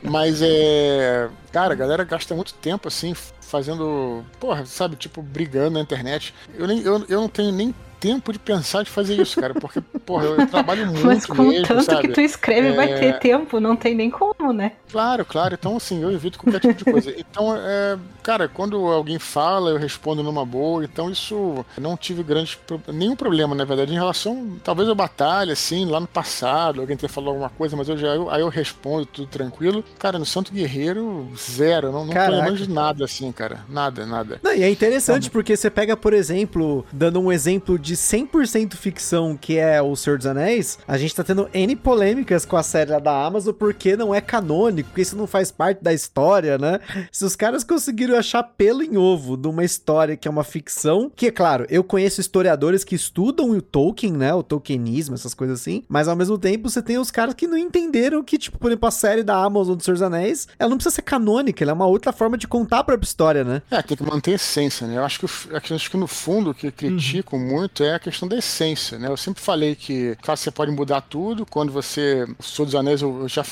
Mas é. Cara, a galera gasta muito tempo assim, fazendo. Porra, sabe, tipo, brigando na internet. Eu, nem, eu, eu não tenho nem tempo de pensar de fazer isso, cara, porque, [laughs] porra, eu, trabalho muito Mas com mesmo, tanto sabe? que tu escreve, vai É. ter tempo, não tem nem como, né? Claro, claro. Então, assim, eu evito qualquer tipo de coisa. [laughs] Então, é, cara, quando alguém fala, eu respondo numa boa. Então, isso não tive grande, nenhum problema, na verdade, em relação, talvez a batalha, assim, lá no passado, alguém ter falado alguma coisa, mas eu já, eu- aí eu respondo tudo tranquilo. Cara, no Santo Guerreiro, zero. Não, não Caraca. de nada, assim, cara. Nada, nada. Não, e é interessante porque você pega, por exemplo, dando um exemplo de 100% ficção, que é O Senhor dos Anéis, a gente tá tendo N polêmicas com a série lá da Amazon porque não é canônico, porque isso não faz parte da história, né? Se os caras conseguiram achar pelo em ovo de uma história que é uma ficção, que é claro, eu conheço historiadores que estudam o Tolkien, né? O Tolkienismo, essas coisas assim, mas ao mesmo tempo você tem os caras que não entenderam que, tipo, por exemplo, a série da Amazon do Senhor dos Anéis, ela não precisa ser canônica, ela é uma outra forma de contar a própria história, né? É, tem que manter a essência, né? Eu acho que, o- acho que no fundo o que critico muito é a questão da essência, né? Eu sempre falei que, claro, você pode mudar tudo. Quando você. O Senhor dos Anéis, eu eu já.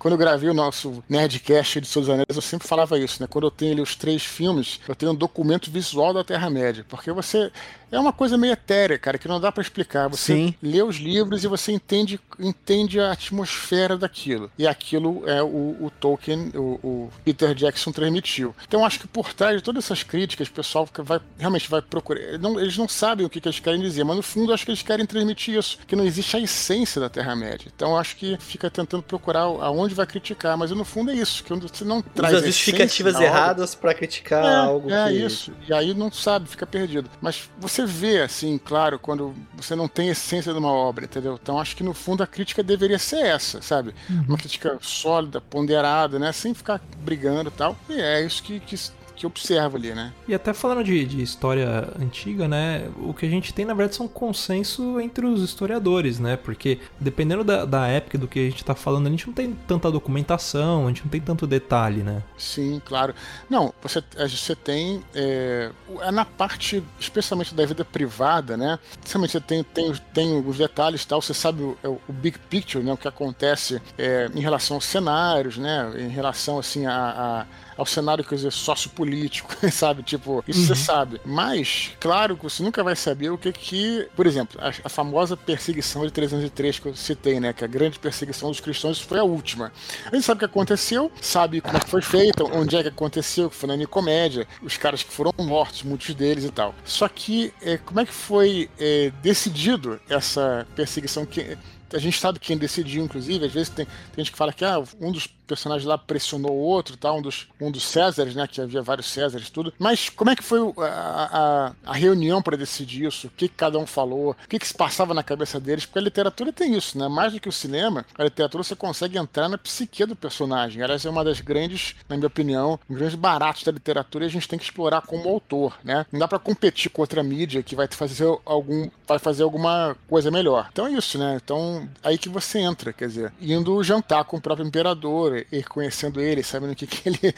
Quando eu gravei o nosso Nerdcast de dos Anéis, eu sempre falava isso, né? Quando eu tenho ali os três filmes, eu tenho um documento visual da Terra-média. Porque você. É uma coisa meio etérea, cara, que não dá pra explicar. Você Sim. lê os livros e você entende, entende a atmosfera daquilo. E aquilo é o, o Tolkien, o, o Peter Jackson transmitiu. Então acho que por trás de todas essas críticas, o pessoal vai, realmente vai procurar. não- eles não sabem o que, que eles querem dizer, mas no fundo acho que eles querem transmitir isso, que não existe a essência da Terra-média. Então acho que fica tentando procurar aonde vai criticar, mas no fundo é isso, que você não traz Usa a justificativas erradas pra criticar é, algo é que... isso. E aí não sabe, fica perdido. Mas você vê, assim, claro, quando você não tem a essência de uma obra, entendeu? Então acho que no fundo a crítica deveria ser essa, sabe? Uma crítica sólida, ponderada, né? Sem ficar brigando e tal. E é isso que, que, que eu observo ali, né? E até falando de, de história antiga, né? O que a gente tem, na verdade, são consenso entre os historiadores, né? Porque dependendo da, da época do que a gente tá falando, a gente não tem tanta documentação, a gente não tem tanto detalhe, né? Sim, claro. Não, você, eh, você tem. É, o- é na parte, especialmente da vida privada, né? Especialmente você tem, tem, os- tem os detalhes e tal, você sabe o, é o o big picture, né? O que acontece é, em relação aos cenários, né? Em relação, assim, a. a ao cenário, quer dizer, sociopolítico, [laughs] sabe? Tipo, isso você sabe. Mas, claro que você nunca vai saber o que que... Por exemplo, a, a famosa perseguição de 303 que eu citei, né? Que a grande perseguição dos cristãos, foi a última. A gente sabe o que aconteceu, sabe como é que foi feita, onde é que aconteceu, que foi na Nicomédia, os caras que foram mortos, muitos deles e tal. Só que, é, como é que foi é, decidido essa perseguição? Que, a gente sabe quem decidiu, inclusive, às vezes tem, tem gente que fala que ah, um dos personagens lá pressionou o outro, tá? um, dos, um dos Césares, né? Que havia vários Césares tudo. Mas como é que foi a, a, a reunião para decidir isso? O que, que cada um falou? O que, que se passava na cabeça deles? Porque a literatura tem isso, né? Mais do que o cinema, a literatura você consegue entrar na psique do personagem. Aliás, é uma das grandes, na minha opinião, um grandes baratos da literatura e a gente tem que explorar como autor, né? Não dá para competir com outra mídia que vai fazer algum vai fazer alguma coisa melhor. Então é isso, né? Então, aí que você entra, quer dizer, indo jantar com o próprio imperador, conhecendo ele, sabendo o que, [laughs] que ele.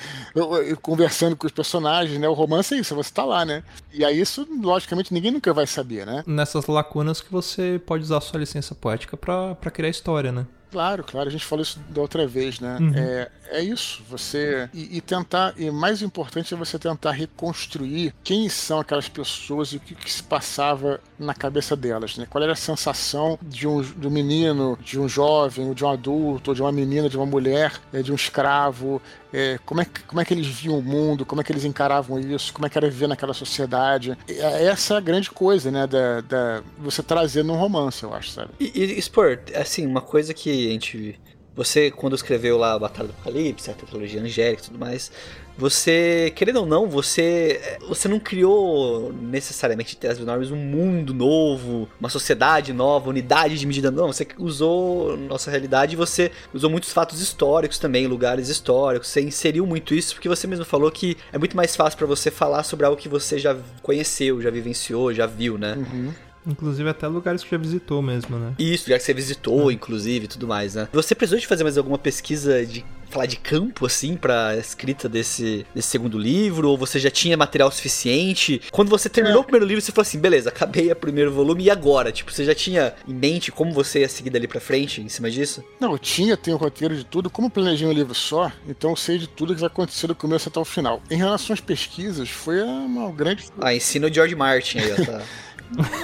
conversando com os personagens, né? O romance é isso, você tá lá, né? E aí, isso, logicamente, ninguém nunca vai saber, né? Nessas lacunas que você pode usar sua licença poética pra criar história, né? Claro, claro, a gente falou isso da outra vez, né? Uhum. É, é isso, você. E, e tentar, e mais importante é você tentar reconstruir quem são aquelas pessoas e o que, que se passava na cabeça delas, né? Qual era a sensação de um, de um menino, de um jovem, de um adulto, de uma menina, de uma mulher, é, de um escravo, é, como, é como é que eles viam o mundo, como é que eles encaravam isso, como é que era viver naquela sociedade. É, essa é a grande coisa, né, da, da você trazer num romance, eu acho, sabe? E, e expor, assim, uma coisa que a gente. Você, quando escreveu lá a Batalha do Apocalipse, a tetralogia angélica e tudo mais, você, querendo ou não, você você não criou necessariamente Terras Enormes um mundo novo, uma sociedade nova, unidade de medida, não. Você usou nossa realidade e você usou muitos fatos históricos também, lugares históricos. Você inseriu muito isso porque você mesmo falou que é muito mais fácil para você falar sobre algo que você já conheceu, já vivenciou, já viu, né? Uhum. Inclusive até lugares que já visitou mesmo, né? Isso, já que você visitou, inclusive, e tudo mais, né? Você precisou de fazer mais alguma pesquisa de falar de campo, assim, pra escrita desse, desse segundo livro? Ou você já tinha material suficiente? Quando você terminou É. o primeiro livro, você falou assim, beleza, acabei o primeiro volume, e agora? Tipo, você já tinha em mente como você ia seguir dali pra frente, em cima disso? Não, eu tinha, tenho roteiro de tudo. Como eu planejei um livro só, então eu sei de tudo que vai acontecer do começo até o final. Em relação às pesquisas, foi uma grande. Ah, ensina o George Martin aí, ó, tá? [laughs]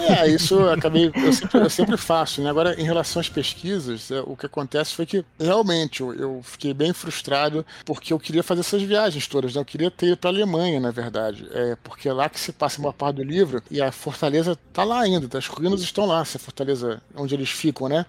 É, isso eu acabei. Eu sempre, eu sempre faço, né? Agora, em relação às pesquisas, é, o que acontece foi que realmente eu, eu fiquei bem frustrado porque eu queria fazer essas viagens todas, né? Eu queria ter ido pra Alemanha, na verdade. É, porque é lá que se passa uma parte do livro e a fortaleza tá lá ainda, tá? as ruínas estão lá, essa fortaleza onde eles ficam, né?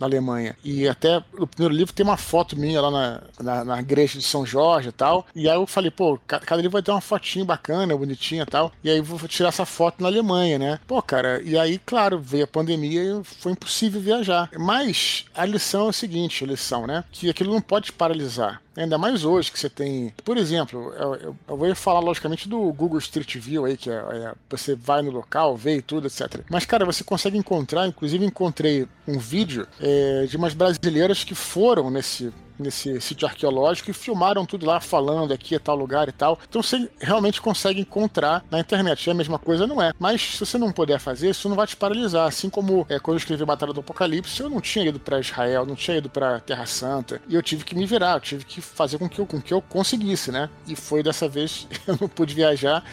Na Alemanha. E até no primeiro livro tem uma foto minha lá na, na, na igreja de São Jorge e tal. E aí eu falei, pô, ca- cada livro vai ter uma fotinha bacana, bonitinha e tal. E aí vou tirar essa foto na Alemanha, né? Pô, cara, e aí, claro, veio a pandemia e foi impossível viajar. Mas a lição é o seguinte, a lição, né? Que aquilo não pode paralisar. Ainda mais hoje que você tem. Por exemplo, eu, eu- eu vou falar logicamente do Google Street View aí, que é, é- você vai no local, vê e tudo, etc. Mas, cara, você consegue encontrar, inclusive encontrei um vídeo é, de umas brasileiras que foram nesse nesse sítio arqueológico e filmaram tudo lá falando aqui é tal lugar e tal. Então você realmente consegue encontrar na internet. É a mesma coisa, não é. Mas se você não puder fazer, isso não vai te paralisar. Assim como é, quando eu escrevi Batalha do Apocalipse, eu não tinha ido para Israel, não tinha ido para Terra Santa. E eu tive que me virar, eu tive que fazer com que eu, com que eu conseguisse, né? E foi dessa vez [laughs] eu não pude viajar.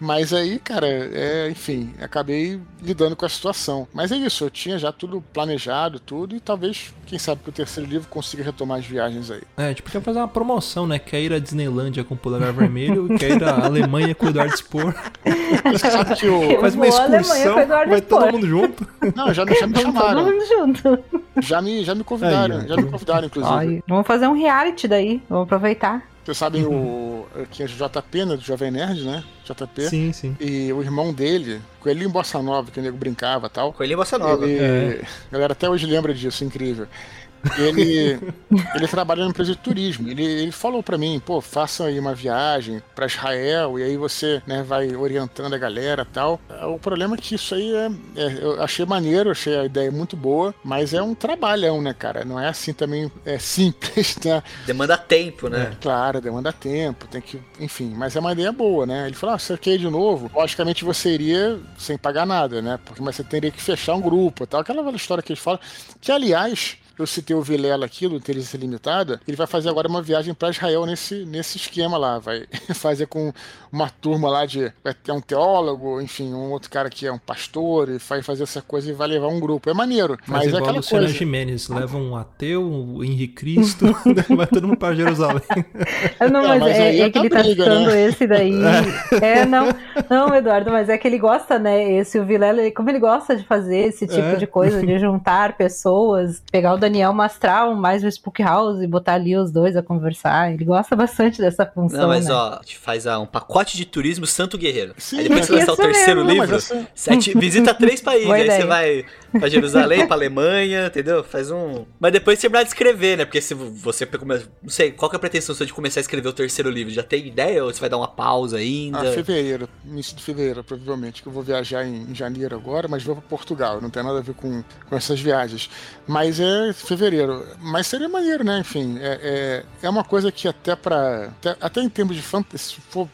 Mas aí, cara, é, enfim, acabei lidando com a situação. Mas é isso, eu tinha já tudo planejado, tudo, e talvez, quem sabe, que o terceiro livro consiga retomar as viagens aí. É, tipo, quer fazer uma promoção, né? Quer ir à Disneylândia com o Polegar Vermelho, [laughs] quer ir à Alemanha com o Eduardo [laughs] que o. Faz uma excursão, vai todo mundo junto. Não, já, me- já me Vamos todo chamaram. mundo junto. Já me, já me convidaram, Aí, já me convidaram, inclusive. Ai, vamos fazer um reality daí. Vamos aproveitar. Vocês sabem o. que é o JP, né? Do Jovem Nerd, né? JP. Sim, sim. E o irmão dele, Coelhinho Bossa Nova, que o nego brincava e tal. Coelhinho Bossa Nova. Ele, É. A galera até hoje lembra disso, incrível. Ele, ele trabalha na empresa de turismo. Ele, ele falou pra mim, pô, faça aí uma viagem pra Israel e aí você né, vai orientando a galera e tal. O problema é que isso aí é, é- Eu achei maneiro, achei a ideia muito boa, mas é um trabalhão, né, cara? Não é assim também é simples, [laughs] né? Demanda tempo, né? Claro, demanda tempo, tem que. Enfim, mas é uma ideia boa, né? Ele falou: ah, você quer ir de novo? Logicamente você iria sem pagar nada, né? Porque mas você teria que fechar um grupo tal. Aquela velha história que eles falam. Que, aliás. Eu citei o Vilela aqui, do Inteligência Limitada. Ele vai fazer agora uma viagem para Israel nesse, nesse esquema lá. Vai [laughs] fazer com uma turma lá de. Vai ter um teólogo, enfim, um outro cara que é um pastor, e vai fazer essa coisa e vai levar um grupo. É maneiro, mas é igual a aquela Luciana coisa. Gimenez, leva um ateu, o Henrique Cristo, [laughs] vai todo mundo pra Jerusalém. Não, Não, mas, mas é, aí é é que ele tá briga, citando né? esse daí. [laughs] É, não, não, Eduardo, mas é que ele gosta, né? Esse, o Vilela, como ele gosta de fazer esse tipo É. de coisa, de juntar pessoas, pegar o Daniel Mastral, mais o Spook House e botar ali os dois a conversar. Ele gosta bastante dessa função. Não, mas né? ó, a gente faz ah, um pacote de turismo Santo Guerreiro. Sim, aí depois mas que lançar o terceiro mesmo. Não, livro, essa- sete- visita três [laughs] países. Boa aí você ideia. vai pra Jerusalém, pra Alemanha, entendeu? Faz um. Mas depois terminar de escrever, né? Porque se você. Não sei, qual que é a pretensão sua de começar a escrever o terceiro livro? Já tem ideia ou você vai dar uma pausa ainda? Ah, fevereiro, início de fevereiro, provavelmente, que eu vou viajar em, em janeiro agora, mas vou pra Portugal, não tem nada a ver com, com essas viagens. Mas é fevereiro. Mas seria maneiro, né? Enfim, é, é, é uma coisa que até pra. Até, até em termos de fantasy, se for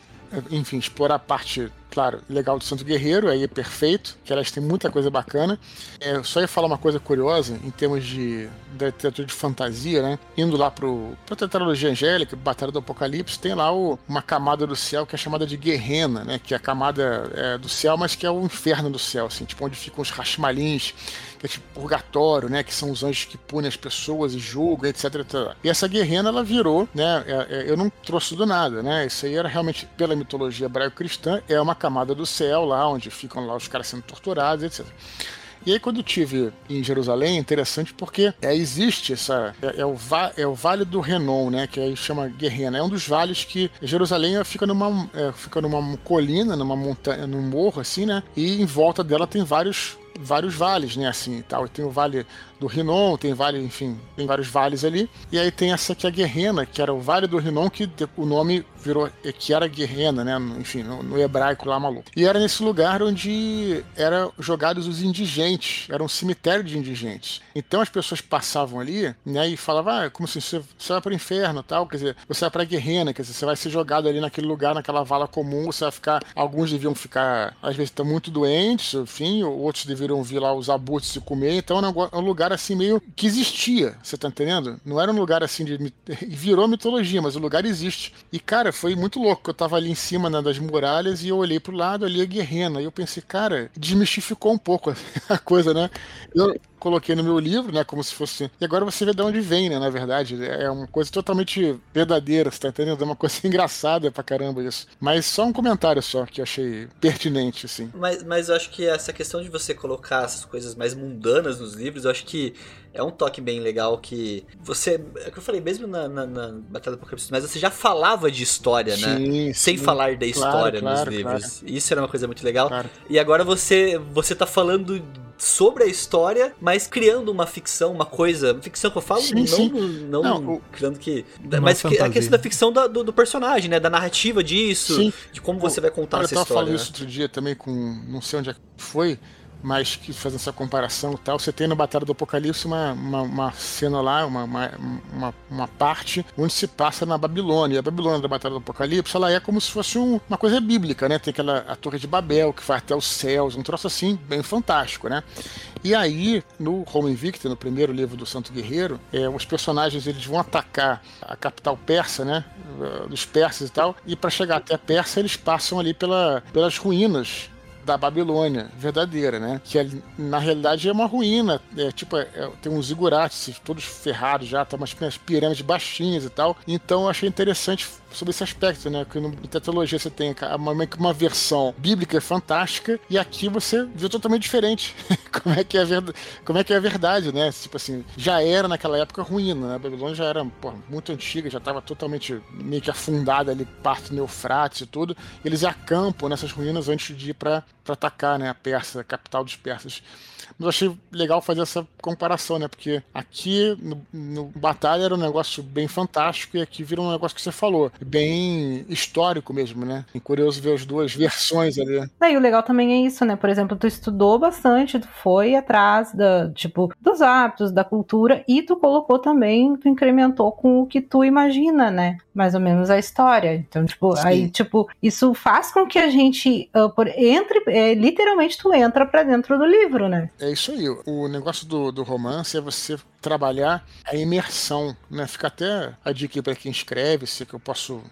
enfim, explorar a parte, claro, legal do Santo Guerreiro, aí é perfeito, que elas têm muita coisa bacana. É, só ia falar uma coisa curiosa, em termos de da literatura de fantasia, né? Indo lá pro, pra tetralogia angélica, Batalha do Apocalipse, tem lá o, uma camada do céu que é chamada de Guerrena, né? Que é a camada é, do céu, mas que é o inferno do céu, assim, tipo, onde ficam os Rashmalins, que é tipo purgatório, né? Que são os anjos que punem as pessoas e julgam, etc, etc. E essa guerrena, ela virou, né? É, é, eu não trouxe do nada, né? Isso aí era realmente, pela mitologia hebraico-cristã, é uma camada do céu lá, onde ficam lá os caras sendo torturados, etc. E aí, quando eu tive em Jerusalém, é interessante porque é, existe essa. É, é, o va, é o Vale do Renon, né? Que aí chama Guerrena. É um dos vales que Jerusalém fica numa, é, fica numa colina, numa montanha, num morro, assim, né? E em volta dela tem vários vários vales, né, assim, tal. Tem o vale do Rinon, tem vale, enfim, tem vários vales ali. E aí tem essa aqui, a Guerrena, que era o Vale do Rinon, que o nome virou, que era Guerrena, né, enfim, no, no hebraico lá maluco. E era nesse lugar onde eram jogados os indigentes, era um cemitério de indigentes. Então as pessoas passavam ali, né, e falavam, ah, como assim, você, você vai para o inferno, tal, quer dizer, você vai para Guerrena, quer dizer, você vai ser jogado ali naquele lugar, naquela vala comum, você vai ficar, alguns deviam ficar, às vezes estão muito doentes, enfim, outros deveriam vir lá os abutres e comer, então é um lugar assim meio que existia, você tá entendendo? Não era um lugar assim de. [laughs] virou mitologia, mas o lugar existe. E cara, foi muito louco. Eu tava ali em cima né, das muralhas e eu olhei pro lado, ali a guerrena. E eu pensei, cara, desmistificou um pouco [laughs] a coisa, né? Eu, coloquei no meu livro, né? Como se fosse. E agora você vê de onde vem, né? Na verdade. É uma coisa totalmente verdadeira, você tá entendendo? É uma coisa [laughs] engraçada pra caramba isso. Mas só um comentário só que eu achei pertinente, assim. Mas, mas eu acho que essa questão de você colocar essas coisas mais mundanas nos livros, eu acho que é um toque bem legal que você. É o que eu falei, mesmo na, na, na Batalha do Apocalipse, mas você já falava de história, né? sim? Sem falar da história claro, nos claro, livros. Claro. Isso era uma coisa muito legal. E agora você, você tá falando sobre a história, mas criando uma ficção, uma coisa. Ficção que eu falo, sim, não, sim. não, não o, criando que. Mas que, a questão da ficção da, do, do, personagem, né? Da narrativa disso, sim. de como você vai contar essa história. Eu tava falando né? isso outro dia também com. Não sei onde é foi mas que fazendo essa comparação e tal, você tem na Batalha do Apocalipse uma, uma, uma cena lá, uma, uma, uma, parte onde se passa na Babilônia. E a Babilônia da Batalha do Apocalipse, ela é como se fosse um, uma coisa bíblica, né? Tem aquela a Torre de Babel que vai até os céus, um troço assim, bem fantástico, né? E aí, no Home Invicta, no primeiro livro do Santo Guerreiro, é, os personagens eles vão atacar a capital persa, né? Dos persas e tal, e para chegar até a Pérsia, eles passam ali pela, pelas ruínas da Babilônia verdadeira, né? Que é, na realidade é uma ruína, é, tipo, é, é tem uns zigurates todos ferrados já, tá umas pirâmides baixinhas e tal. Então eu achei interessante sobre esse aspecto, né? Que no tetralogia você tem uma, uma versão bíblica fantástica e aqui você viu totalmente diferente. [laughs] como é que é como é que é a verdade, né? Tipo assim, já era naquela época ruína, né? A Babilônia já era pô, muito antiga, já estava totalmente meio que afundada ali, parte do Eufrates e tudo. Eles acampam nessas ruínas antes de ir para atacar, né? A Pérsia, a capital dos persas. Mas eu achei legal fazer essa comparação, né? Porque aqui no, no, Batalha era um negócio bem fantástico e aqui vira um negócio que você falou, bem histórico mesmo, né? É curioso ver as duas versões ali. É, e o legal também é isso, né? Por exemplo, tu estudou bastante, tu foi atrás da, tipo, dos hábitos, da cultura e tu colocou também, tu incrementou com o que tu imagina, né? Mais ou menos a história. Então, tipo, Sim. aí, tipo, isso faz com que a gente uh, por, entre, é, literalmente tu entra para dentro do livro, né? É isso aí. O negócio do, do romance é você trabalhar a imersão, né? Fica até a dica para quem escreve, se que eu posso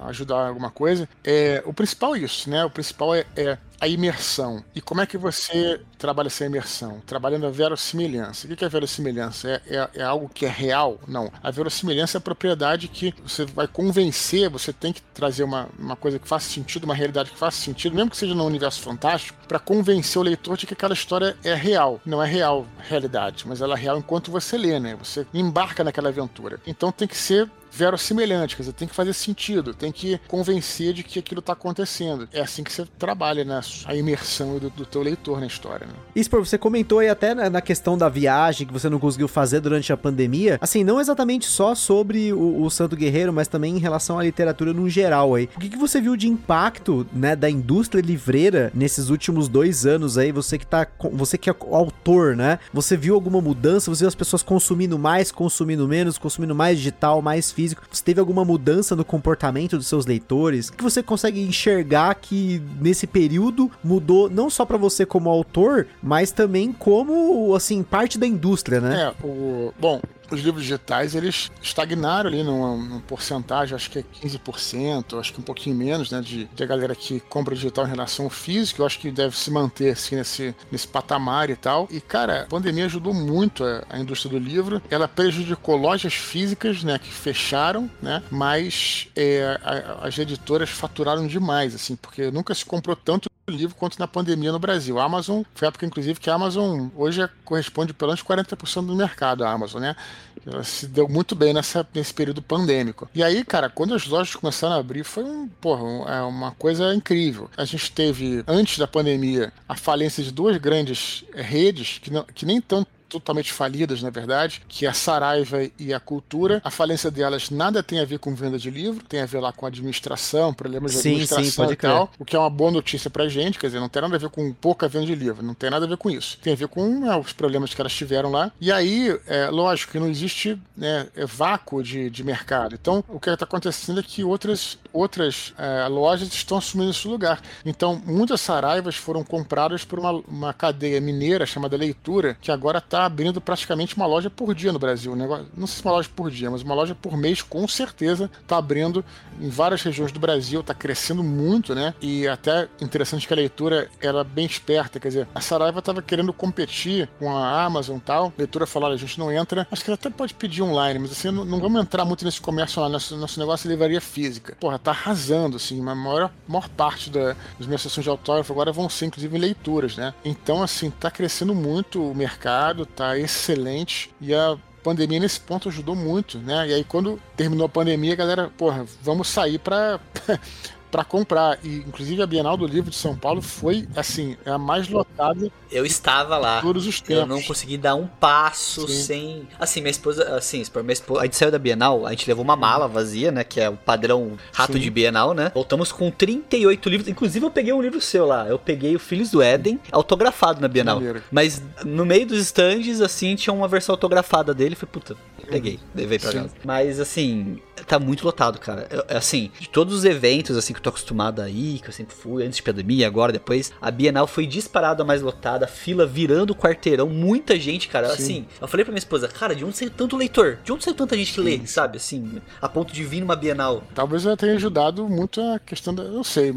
ajudar alguma coisa. É, o principal é isso, né? O principal é, é a imersão. E como é que você trabalha essa imersão? Trabalhando a verossimilhança. O que é verossimilhança? É, é, é, algo que é real? Não. A verossimilhança é a propriedade que você vai convencer, você tem que trazer uma, uma coisa que faça sentido, uma realidade que faça sentido, mesmo que seja num universo fantástico, para convencer o leitor de que aquela história é real. Não é real realidade, mas ela é real enquanto você lê, né? Você embarca naquela aventura. Então tem que ser verossimilhante, quer dizer, tem que fazer sentido, tem que convencer de que aquilo está acontecendo. É assim que você trabalha, né? A imersão do, do teu leitor na história, né? Isso, você comentou aí até na questão da viagem que você não conseguiu fazer durante a pandemia, assim, não exatamente só sobre o, o Santo Guerreiro, mas também em relação à literatura no geral aí. O que, que você viu de impacto, né, da indústria livreira nesses últimos dois anos aí? Você que tá, você que é autor, né? Você viu alguma mudança? Você viu as pessoas consumindo mais, consumindo menos, consumindo mais digital, mais físico? Você teve alguma mudança no comportamento dos seus leitores? Que você consegue enxergar que nesse período mudou não só para você como autor, mas também como, assim, parte da indústria, né? É, o... Bom, os livros digitais eles estagnaram ali numa, numa, porcentagem, acho que é 15%, acho que um pouquinho menos, né, de, de galera que compra digital em relação ao físico, eu acho que deve se manter assim nesse, nesse patamar e tal. E cara, a pandemia ajudou muito a, a indústria do livro, ela prejudicou lojas físicas, né, que fecharam, né, mas é, a, as editoras faturaram demais, assim, porque nunca se comprou tanto livro quanto na pandemia no Brasil. A Amazon, foi a época inclusive que a Amazon hoje corresponde pelo menos 40% do mercado, a Amazon, né? Ela se deu muito bem nessa, nesse período pandêmico. E aí, cara, quando as lojas começaram a abrir, foi um, porra, um, é uma coisa incrível. A gente teve, antes da pandemia, a falência de duas grandes redes que, não, que nem tanto totalmente falidas, na verdade, que é a Saraiva e a Cultura. A falência delas nada tem a ver com venda de livro, tem a ver lá com administração, problemas de sim, administração sim, e tal, o que é uma boa notícia pra gente, quer dizer, não tem nada a ver com pouca venda de livro, não tem nada a ver com isso. Tem a ver com é, os problemas que elas tiveram lá. E aí, é, lógico que não existe né, é, vácuo de, de mercado. Então, o que está acontecendo é que outras, outras é, lojas estão assumindo esse lugar. Então, muitas Saraivas foram compradas por uma, uma cadeia mineira chamada Leitura, que agora está está abrindo praticamente uma loja por dia no Brasil. Não sei se uma loja por dia, mas uma loja por mês, com certeza, está abrindo em várias regiões do Brasil, está crescendo muito, né? E até interessante que a leitura era bem esperta, quer dizer, a Saraiva estava querendo competir com a Amazon e tal. A leitura falou: a gente não entra, acho que ela até pode pedir online, mas assim, não, não vamos entrar muito nesse comércio lá, nosso, nosso negócio é livraria física. Porra, tá arrasando, assim, a maior, maior parte da, das minhas sessões de autógrafo agora vão ser, inclusive, leituras, né? Então, assim, tá crescendo muito o mercado, tá excelente e a pandemia nesse ponto ajudou muito, né? E aí quando terminou a pandemia, a galera, porra, vamos sair para [laughs] para comprar. E inclusive a Bienal do Livro de São Paulo foi assim, é a mais lotada. Eu estava lá. Todos os tempos. Eu não consegui dar um passo Sim. sem. Assim, minha esposa, assim, minha esposa, a gente saiu da Bienal, a gente levou uma mala vazia, né, que é o padrão rato Sim. de Bienal, né? Voltamos com 38 livros, inclusive eu peguei um livro seu lá. Eu peguei o Filhos do Éden, autografado na Bienal. Mas no meio dos stands assim, tinha uma versão autografada dele, foi puta, peguei, levei para casa. Mas assim, tá muito lotado, cara. Eu, assim, de todos os eventos assim que tô acostumado a ir, que eu sempre fui, antes de pandemia, agora, depois, a Bienal foi disparada mais lotada, fila virando o quarteirão, muita gente, cara. Sim. Assim, eu falei pra minha esposa, cara, de onde saiu tanto leitor? De onde saiu tanta gente que lê, sabe? Assim, a ponto de vir numa Bienal. Talvez eu tenha ajudado muito a questão da. Eu sei.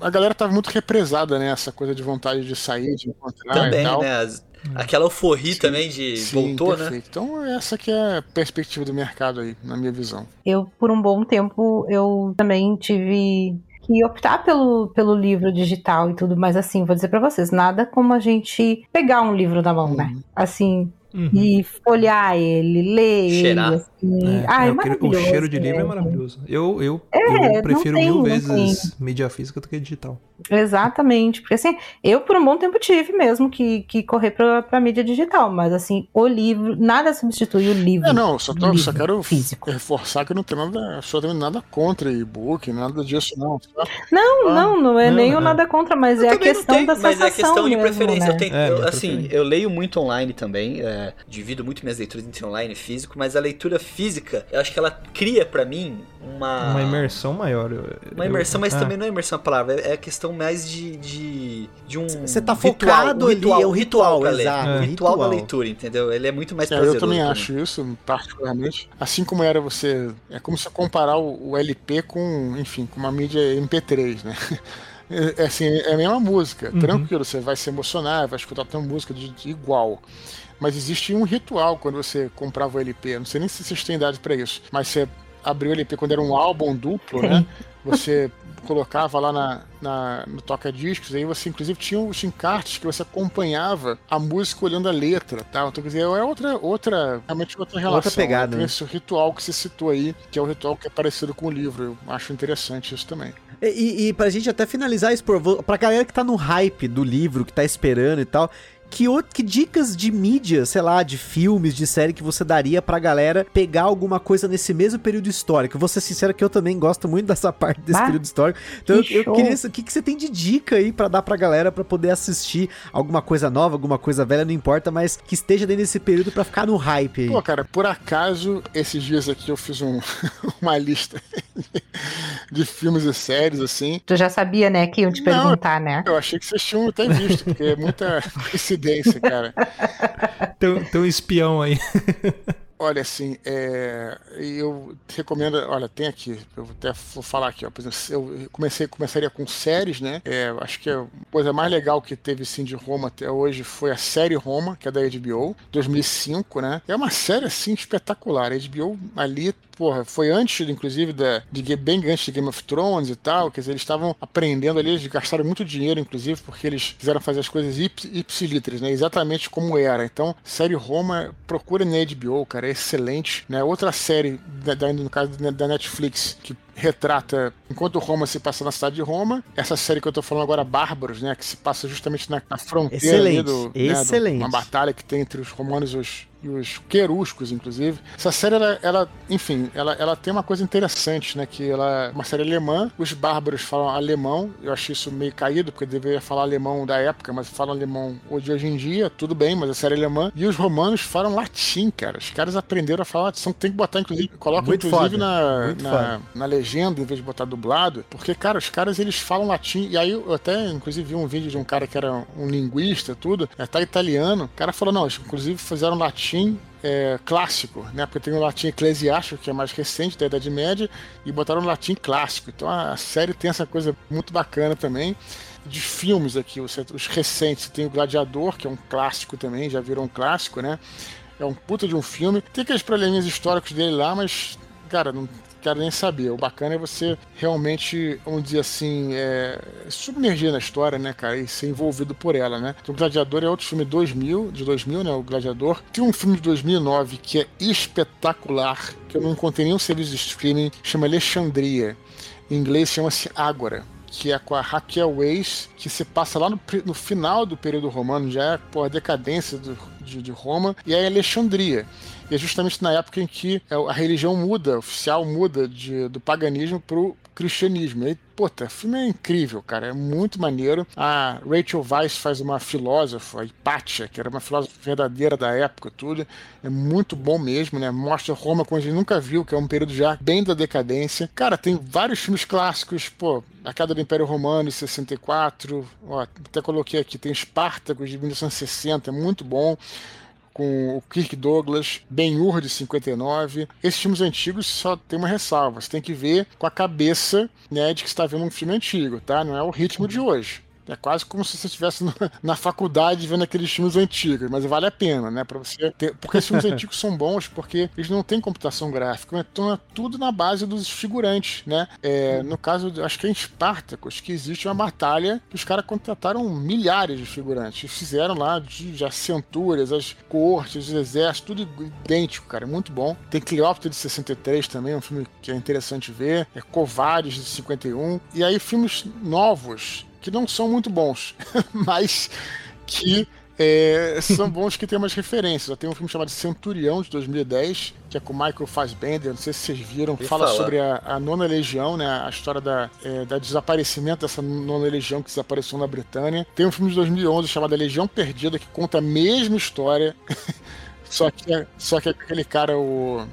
A galera tava muito represada, né? Essa coisa de vontade de sair, de encontrar. Também, né? As Aquela euforia sim, também de sim, voltou, né? perfeito. né? Então essa que é a perspectiva do mercado aí, na minha visão. Eu, por um bom tempo, eu também tive que optar pelo, pelo livro digital e tudo, mas assim, vou dizer para vocês, nada como a gente pegar um livro na mão, né? Uhum. Assim, Uhum. e folhear ele, ler Cheirar. ele. Assim. É, é, é o cheiro de livro é, é maravilhoso. Eu, eu, é, eu prefiro tem, mil vezes mídia física do que digital. Exatamente, porque assim, eu por um bom tempo tive mesmo que, que correr pra, pra mídia digital, mas assim, o livro, nada substitui o livro. É, não, só, tô, só quero físico. reforçar que não tem nada, absolutamente nada contra e-book, nada disso, não. Não, ah, não, não é não, nem o nada contra, mas é a questão tenho, da sensação Mas é questão mesmo, de preferência. Né? Eu tenho, eu, assim, eu leio muito online também, é, divido muito minhas leituras entre online e físico, mas a leitura física, eu acho que ela cria para mim uma... Uma imersão maior. Uma imersão, eu, mas ah. também não é imersão a palavra, é a questão mais de, de, de um Você tá focado ritual, ali, é um ritual, ritual exato. É. ritual, da leitura, entendeu? Ele é muito mais é, prazeroso. Eu também acho isso, particularmente. Assim como era você... É como se comparar o, o LP com, enfim, com uma mídia MP3, né? [laughs] É, é, assim, é a mesma música, uhum. tranquilo, você vai se emocionar, vai escutar a música de, de igual mas existe um ritual quando você comprava o LP. Não sei nem se vocês têm idade para isso, mas você abriu o LP quando era um álbum duplo, né? [laughs] Você colocava lá na, na, no toca-discos, aí você inclusive tinha os encartes que você acompanhava a música olhando a letra, tá? Então, quer dizer, é outra, outra, realmente outra relação. Outra pegada, né? Tem né? esse ritual que você citou aí, que é o ritual que é parecido com o livro. Eu acho interessante isso também. E, e, e pra gente até finalizar isso, pra galera que tá no hype do livro, que tá esperando e tal, que, o- que dicas de mídia, sei lá, de filmes, de série que você daria pra galera pegar alguma coisa nesse mesmo período histórico? Vou ser sincero que eu também gosto muito [laughs] dessa parte desse Bah, período histórico. Então eu, que eu show. queria o que, que você tem de dica aí pra dar pra galera pra poder assistir alguma coisa nova, alguma coisa velha, não importa, mas que esteja dentro desse período pra ficar no hype aí. Pô, cara, por acaso, esses dias aqui eu fiz um- [laughs] uma lista [laughs] de filmes e séries, assim. Tu já sabia, né, que iam te Não, perguntar, né? Eu achei que vocês tinham até visto, porque é muita coincidência, cara. [laughs] Tem, tem um espião aí. [laughs] Olha, assim, é, eu recomendo. Olha, tem aqui, eu até vou falar aqui, ó. Por exemplo, eu comecei, começaria com séries, né? É, acho que a coisa mais legal que teve sim de Roma até hoje foi a série Roma, que é da HBO, 2005, né? É uma série assim espetacular. A HBO ali porra, foi antes, inclusive, da, de, bem antes de Game of Thrones e tal. Quer dizer, eles estavam aprendendo ali, eles gastaram muito dinheiro, inclusive, porque eles quiseram fazer as coisas ipsilitras, né? Exatamente como era. Então, série Roma, procura na HBO, cara, é excelente. Né? Outra série, da, da- no caso da da Netflix, que retrata enquanto Roma se passa na cidade de Roma. Essa série que eu tô falando agora, Bárbaros, né? Que se passa justamente na, na fronteira Excelente, do, né, do- excelente. uma batalha que tem entre os romanos e os, e os queruscos, inclusive. Essa série, ela, ela, enfim, ela, ela tem uma coisa interessante, né? Que ela é uma série alemã, os bárbaros falam alemão, eu achei isso meio caído, porque deveria falar alemão da época, mas falam alemão de hoje em dia, tudo bem, mas a série é alemã. E os romanos falam latim, cara. Os caras aprenderam a falar latim, tem que botar, inclusive, coloca Muito inclusive na, na, na legenda, em vez de botar dublado, porque, cara, os caras eles falam latim, e aí eu até, inclusive, vi um vídeo de um cara que era um linguista, tudo, até italiano, o cara falou, não, eles, inclusive fizeram latim é, clássico, né? Porque tem o latim eclesiástico, que é mais recente, da Idade Média, e botaram o latim clássico. Então a série tem essa coisa muito bacana também. De filmes aqui, os, os recentes, tem o Gladiador, que é um clássico também, já virou um clássico, né? É um puta de um filme. Tem aqueles probleminhas históricos dele lá, mas, cara, não quero nem saber. O bacana é você realmente, vamos dizer assim, é, submergir na história, né, cara, e ser envolvido por ela, né? Então, o Gladiador é outro filme 2000, de 2000, né, o Gladiador. Tem um filme de 2009 que é espetacular, que eu não encontrei nenhum serviço de streaming, chama Alexandria. Em inglês chama-se Ágora que é com a Raquel Weiss, que se passa lá no, no final do período romano, já é pô, a decadência do- de, de Roma, e é Alexandria. E é justamente na época em que é, a religião muda, oficial muda de, do paganismo pro cristianismo. E puta, o filme é incrível, cara, é muito maneiro. A Rachel Weisz faz uma filósofa, a Hipátia, que era uma filósofa verdadeira da época, tudo. É muito bom mesmo, né? Mostra Roma como a gente nunca viu, que é um período já bem da decadência. Cara, tem vários filmes clássicos, pô, A Queda do Império Romano, em 64. Ó, até coloquei aqui, tem Espartacus, de 1960, é muito bom com o Kirk Douglas, Ben-Hur de 59. Esses filmes antigos só tem uma ressalva, você tem que ver com a cabeça né, de que está vendo um filme antigo, tá? Não é o ritmo de hoje. É quase como se você estivesse na faculdade vendo aqueles filmes antigos, mas vale a pena, né? Para você ter. Porque os filmes [laughs] antigos são bons porque eles não têm computação gráfica, então é tudo na base dos figurantes, né? É, no caso, acho que é em Spartacus que existe uma batalha que os caras contrataram milhares de figurantes e fizeram lá de, de as centúrias, as cortes, os exércitos, tudo idêntico, cara. É muito bom. Tem Cleópatra de 63 também, um filme que é interessante ver. É Covardes de 51. E aí, filmes novos que não são muito bons, [laughs] mas que é, são bons que tem umas referências. Tenho um filme chamado Centurião, de 2010, que é com Michael Fassbender, não sei se vocês viram, Ouvi fala falar. sobre a, a nona legião, né, a história da, é, da desaparecimento dessa nona legião que desapareceu na Britânia. Tem um filme de 2011 chamado Legião Perdida, que conta a mesma história, [laughs] só que, é- só que é aquele cara, o...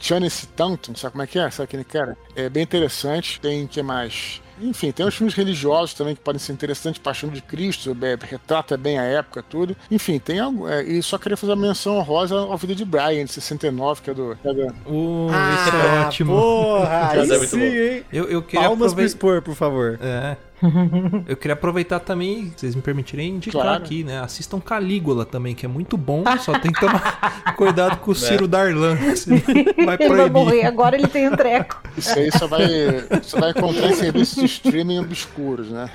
Chance Tanton, sabe como é que é? Sabe aquele cara? É bem interessante. Tem que mais? Enfim, tem os filmes religiosos também que podem ser interessantes. Paixão de Cristo, é, retrata bem a época, tudo. Enfim, tem algo. é, e só queria fazer uma menção honrosa ao Vida de Brian, de 69, que é do. que é do- Uh, esse é ótimo. Porra, [laughs] aí Mas é sim, hein? Eu, eu queria Palmas pro expor, por favor. É. Eu queria aproveitar também, se vocês me permitirem, indicar Claro. aqui, né? Assistam Calígula também, que é muito bom, só tem que tomar [laughs] cuidado com o Ciro Darlan, [laughs] vai Ele vai proibir. morrer, agora ele tem um treco. Isso aí só vai, você vai encontrar em serviços de streaming obscuros, né?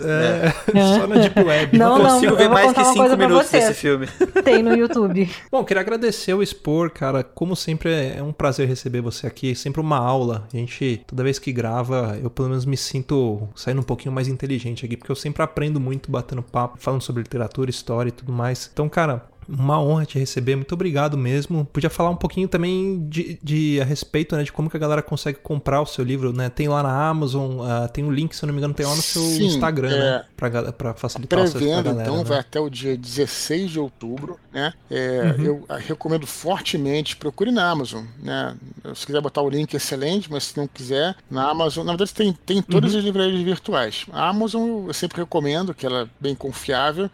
É, só na Deep Web. Não, Não não, consigo eu ver mais que uma 5 coisa pra minutos desse filme. Tem no YouTube. [laughs] Bom, queria agradecer o Expor, cara. Como sempre, é um prazer receber você aqui. É sempre uma aula. A gente, toda vez que grava, eu pelo menos me sinto saindo um pouquinho mais inteligente aqui, porque eu sempre aprendo muito batendo papo, falando sobre literatura, história e tudo mais. Então, cara. Uma honra te receber, muito obrigado mesmo. Podia falar um pouquinho também de, de- a respeito, né, de como que a galera consegue comprar o seu livro, né? Tem lá na Amazon, ah, tem o link, se eu não me engano, tem lá no seu Sim, Instagram, é. né? Pra, pra facilitar o acesso pra galera. então, né? vai até o dia 16 de outubro, né? É, Uhum. Eu ah, recomendo fortemente, procure na Amazon, né? Se quiser botar o link, excelente, mas se não quiser, na Amazon, na verdade tem, tem todas Uhum. as livrarias virtuais. A Amazon eu sempre recomendo, que ela é bem confiável.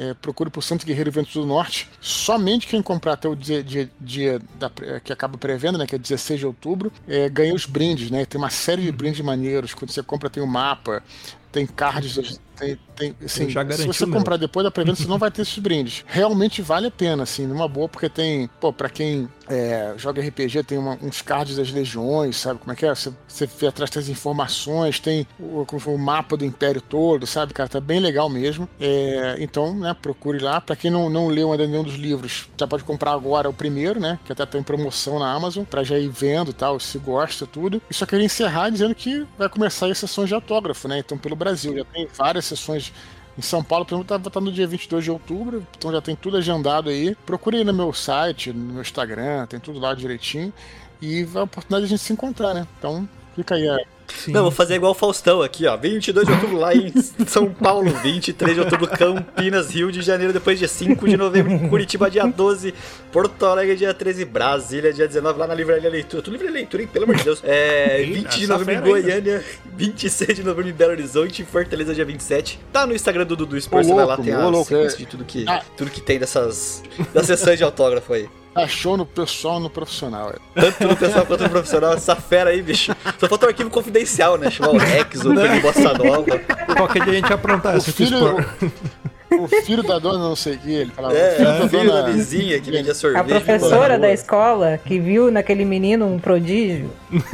É, procure por Santo Guerreiro Vento do Norte. Somente quem comprar até o dia, dia- dia da pré- que acaba pré-venda, né, que é 16 de outubro, é, ganha os brindes, né? Tem uma série de brindes maneiros. Quando você compra, tem o mapa, tem cards, das- tem, tem assim, se você meu. comprar depois da pré-venda, você não vai ter esses brindes. [laughs] Realmente vale a pena, assim, numa boa, porque tem, pô, pra quem é, joga RPG, tem uma- uns cards das legiões, sabe como é que é? Você, você vê atrás das informações, tem o, o mapa do Império todo, sabe, cara? Tá bem legal mesmo. É, então, né, procure lá. Pra quem não, não leu ainda nenhum dos livros, já pode comprar agora o primeiro, né? Que até tem promoção na Amazon, pra já ir vendo e tal, se gosta, tudo. E só queria encerrar dizendo que vai começar as sessões de autógrafo, né? Então, pelo Brasil, já tem várias sessões em São Paulo, por exemplo, vai estar no dia 22 de outubro, então já tem tudo agendado aí. Procure aí no meu site, no meu Instagram, tem tudo lá direitinho. E vai a oportunidade de a gente se encontrar, né? Então, fica aí a, Sim. Não, vou fazer igual o Faustão aqui, ó. 22 de outubro lá em São Paulo, 23 de outubro Campinas, Rio de Janeiro, depois dia 5 de novembro Curitiba, dia 12, Porto Alegre, dia 13, Brasília, dia 19, lá na Livraria Leitura. Tu Livraria Leitura, hein? Pelo amor de Deus. É, Eita, 20 de novembro em ainda. Goiânia, 26 de novembro em Belo Horizonte, Fortaleza, dia 27. Tá no Instagram do Dudu Sport, Ô, você vai lá, tem a louco, sequência é. de tudo que, Ah. tudo que tem dessas das sessões de autógrafo aí. Achou no pessoal no profissional. é. Tanto no pessoal quanto no profissional, essa fera aí, bicho. Só falta um arquivo confidencial, né? Chamar o Rex, o [laughs] Coelho Bossa Nova. Qualquer dia a gente aprontar essa aqui, filho, o, o filho da dona não sei o que, ele falava. É, o filho a da filha da dona. vizinha que vendia [laughs] sorvete. A professora da escola que viu naquele menino um prodígio. [laughs]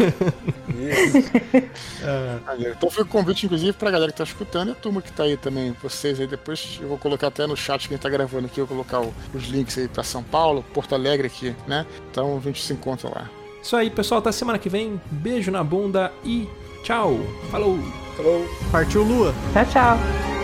Então fica o convite, inclusive, pra galera que tá escutando e a turma que tá aí também, vocês aí depois, eu vou colocar até no chat quem tá gravando aqui, eu vou colocar o- os links aí pra São Paulo, Porto Alegre aqui, né? Então a gente se encontra lá. Isso aí, pessoal. Até semana que vem. Beijo na bunda e tchau. Falou. Falou. Partiu Lua. Tchau, tchau.